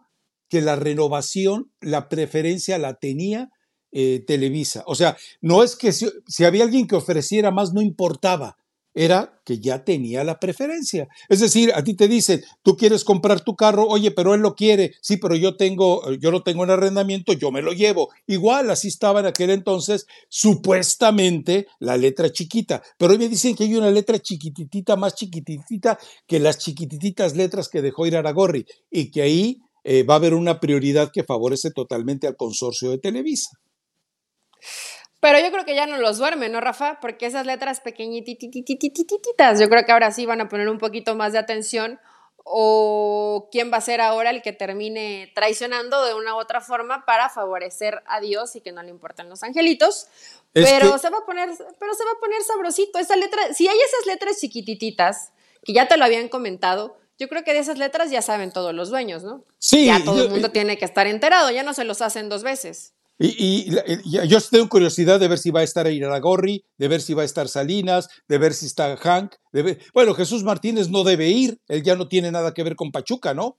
que la renovación, la preferencia la tenía eh, Televisa. O sea, no es que si, si había alguien que ofreciera más, no importaba, era que ya tenía la preferencia. Es decir, a ti te dicen, tú quieres comprar tu carro, oye, pero él lo quiere, sí, pero yo tengo, yo lo tengo en arrendamiento, yo me lo llevo. Igual, así estaba en aquel entonces, supuestamente la letra chiquita, pero hoy me dicen que hay una letra chiquititita, más chiquititita que las chiquitititas letras que dejó ir Aragorri, y que ahí eh, va a haber una prioridad que favorece totalmente al consorcio de Televisa. Pero yo creo que ya no los duermen, ¿no, Rafa? Porque esas letras pequeñititititititas, yo creo que ahora sí van a poner un poquito más de atención. O quién va a ser ahora el que termine traicionando de una u otra forma para favorecer a Dios y que no le importan los angelitos. Es pero que- se va a poner, pero se va a poner sabrosito. Esa letra, si hay esas letras chiquitititas, que ya te lo habían comentado, yo creo que de esas letras ya saben todos los dueños, ¿no? Sí, ya todo yo- el mundo tiene que estar enterado, ya no se los hacen dos veces. Y, y la- y yo tengo curiosidad de ver si va a estar Iraragorri, de ver si va a estar Salinas, de ver si está Hank. De ver- Bueno, Jesús Martínez no debe ir, él ya no tiene nada que ver con Pachuca, ¿no?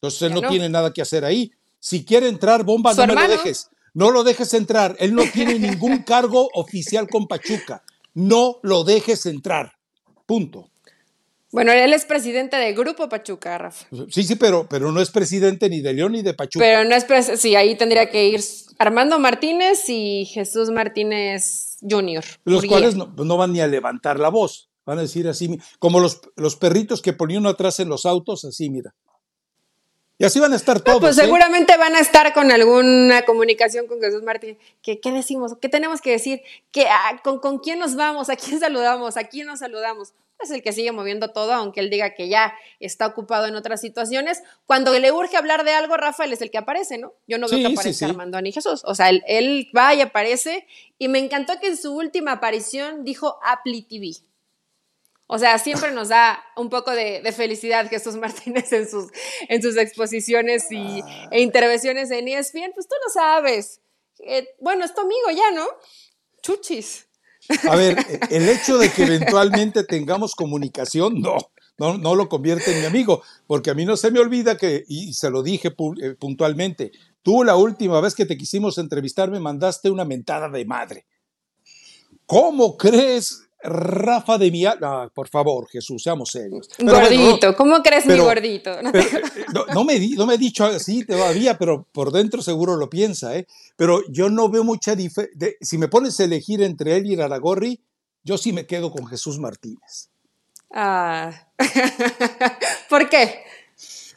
Entonces él no, no. tiene nada que hacer ahí. Si quiere entrar, bomba, no me lo dejes. No lo dejes entrar. Él no tiene ningún cargo oficial con Pachuca. No lo dejes entrar. Punto. Bueno, él es presidente de Grupo Pachuca, Rafa. Sí, sí, pero, pero no es presidente ni de León ni de Pachuca. Pero no es pres- sí, ahí tendría que ir Armando Martínez y Jesús Martínez Jr. los cuales no, no van ni a levantar la voz. Van a decir así, como los, los perritos que ponían atrás en los autos, así, mira. Y así van a estar todos. Pues ¿eh? seguramente van a estar con alguna comunicación con Jesús Martínez. ¿Qué, qué decimos? ¿Qué tenemos que decir? ¿Qué, ah, con, ¿Con quién nos vamos? ¿A quién saludamos? ¿A quién nos saludamos? Es el que sigue moviendo todo, aunque él diga que ya está ocupado en otras situaciones. Cuando le urge hablar de algo, Rafael es el que aparece, ¿no? Yo no veo Sí, que sí, aparezca sí. Armando ni Jesús. O sea, él, él va y aparece. Y me encantó que en su última aparición dijo Appli TV. O sea, siempre nos da un poco de, de felicidad Jesús Martínez en sus, en sus exposiciones y, e intervenciones en ESPN. Pues tú lo sabes. Eh, bueno, es tu amigo ya, ¿no? Chuchis. A ver, el hecho de que eventualmente tengamos comunicación, no, no, no lo convierte en mi amigo, porque a mí no se me olvida que, y se lo dije eh, puntualmente, tú la última vez que te quisimos entrevistar me mandaste una mentada de madre. ¿Cómo crees, Rafa de mi alma? por favor, Jesús, seamos serios. Pero bueno, no- gordito. ¿Cómo crees mi gordito? No pero, te- eh, no, no me no me he dicho así todavía, pero por dentro seguro lo piensa, ¿eh? Pero yo no veo mucha diferencia. Si me pones a elegir entre él y Aragorri, yo sí me quedo con Jesús Martínez. Ah. ¿Por qué?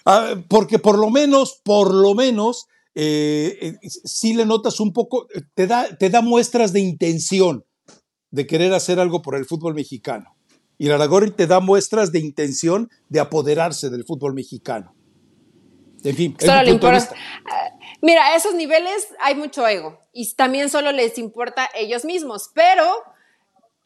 Ah, porque por lo menos, por lo menos, eh, eh, sí le notas un poco, te da, te da muestras de intención de querer hacer algo por el fútbol mexicano. Y Aragorri te da muestras de intención de apoderarse del fútbol mexicano. En fin, Solo le importa. Ah, Mira, a esos niveles hay mucho ego y también solo les importa ellos mismos, pero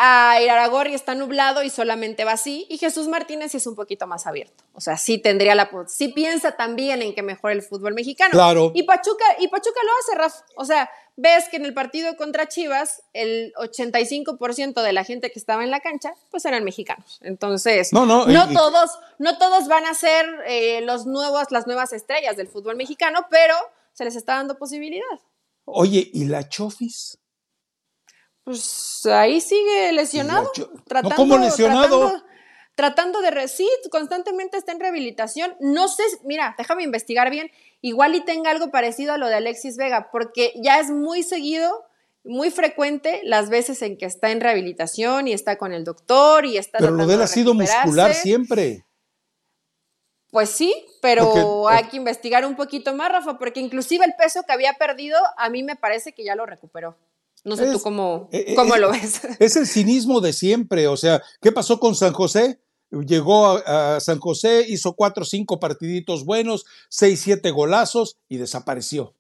a Iraragorri está nublado y solamente va así y Jesús Martínez es un poquito más abierto. O sea, sí tendría la sí piensa también en que mejore el fútbol mexicano. Claro. Y Pachuca y Pachuca lo hace, Raf. O sea, ves que en el partido contra Chivas el 85% de la gente que estaba en la cancha pues eran mexicanos. Entonces, No, no, no todos no todos van a ser eh, los nuevos las nuevas estrellas del fútbol mexicano, pero se les está dando posibilidad. Oye, ¿y la Chofis? Pues ahí sigue lesionado. Tratando, ¿Cómo lesionado? Tratando, de sí, constantemente está en rehabilitación. No sé, mira, déjame investigar bien. Igual y tenga algo parecido a lo de Alexis Vega, porque ya es muy seguido muy frecuente las veces en que está en rehabilitación y está con el doctor y está Pero lo de él ha sido muscular siempre. Pues sí, pero hay que investigar un poquito más, Rafa, porque inclusive el peso que había perdido, a mí me parece que ya lo recuperó. No sé tú cómo, e, e, cómo lo ves. Es el cinismo de siempre. O sea, ¿qué pasó con San José? Llegó a, a San José, hizo cuatro o cinco partiditos buenos, seis, siete golazos y desapareció.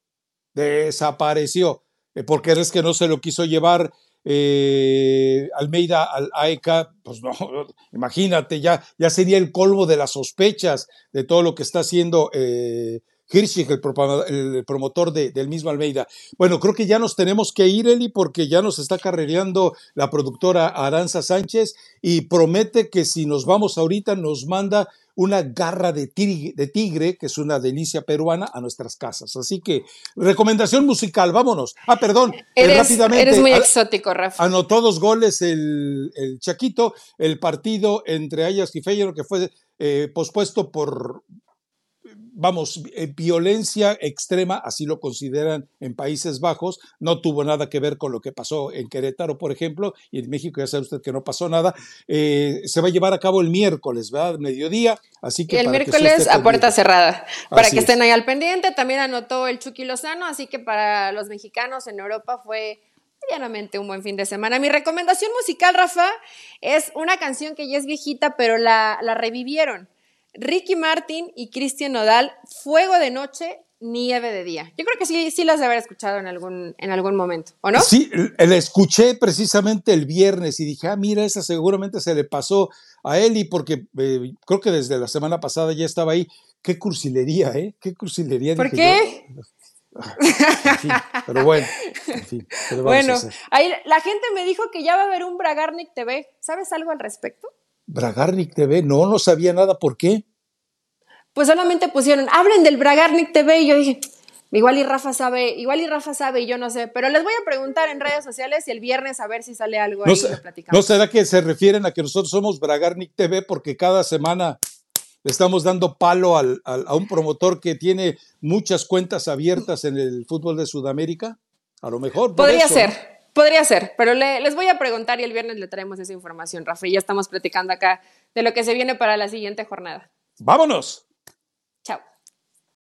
Desapareció. Eh, porque eres que no se lo quiso llevar eh, Almeida al AECA, pues no, imagínate, ya, ya sería el colmo de las sospechas de todo lo que está haciendo eh, Hirschig, el, promotor del mismo Almeida. Bueno, creo que ya nos tenemos que ir, Eli, porque ya nos está carrereando la productora Aranza Sánchez y promete que si nos vamos ahorita nos manda una garra de tigre, de tigre, que es una delicia peruana, a nuestras casas. Así que, recomendación musical, vámonos. Ah, perdón, eh, eres, rápidamente. Eres muy exótico, Rafa. Anotó dos goles el, el Chaquito, el partido entre Ayas y Feyenoord, que fue eh, pospuesto por, vamos, eh, violencia extrema, así lo consideran en Países Bajos, no tuvo nada que ver con lo que pasó en Querétaro, por ejemplo, y en México ya sabe usted que no pasó nada. Eh, se va a llevar a cabo el miércoles, ¿verdad? Mediodía, así que... el miércoles a puerta cerrada, para que estén ahí al pendiente. También anotó el Chucky Lozano, así que para los mexicanos en Europa fue medianamente un buen fin de semana. Mi recomendación musical, Rafa, es una canción que ya es viejita, pero la, la revivieron. Ricky Martin y Cristian Nodal, Fuego de Noche, Nieve de Día. Yo creo que sí, sí las de haber escuchado en algún, en algún momento, ¿o no? Sí, la escuché precisamente el viernes y dije, ah, mira, esa seguramente se le pasó a Eli porque eh, creo que desde la semana pasada ya estaba ahí. Qué cursilería, ¿eh? Qué cursilería. ¿Por qué? pero bueno, bueno, ahí la gente me dijo que ya va a haber un Bragarnik TV. ¿Sabes algo al respecto? Bragarnik TV, no, no sabía nada, ¿por qué? Pues solamente pusieron, hablen del Bragarnik TV y yo dije, igual y Rafa sabe, igual y Rafa sabe y yo no sé, pero les voy a preguntar en redes sociales y el viernes a ver si sale algo ahí y lo platicamos. ¿No será que se refieren a que nosotros somos Bragarnik TV porque cada semana le estamos dando palo a un promotor que tiene muchas cuentas abiertas en el fútbol de Sudamérica? A lo mejor. Podría ser. Podría ser, pero les voy a preguntar y el viernes le traemos esa información, Rafa, y ya estamos platicando acá de lo que se viene para la siguiente jornada. ¡Vámonos!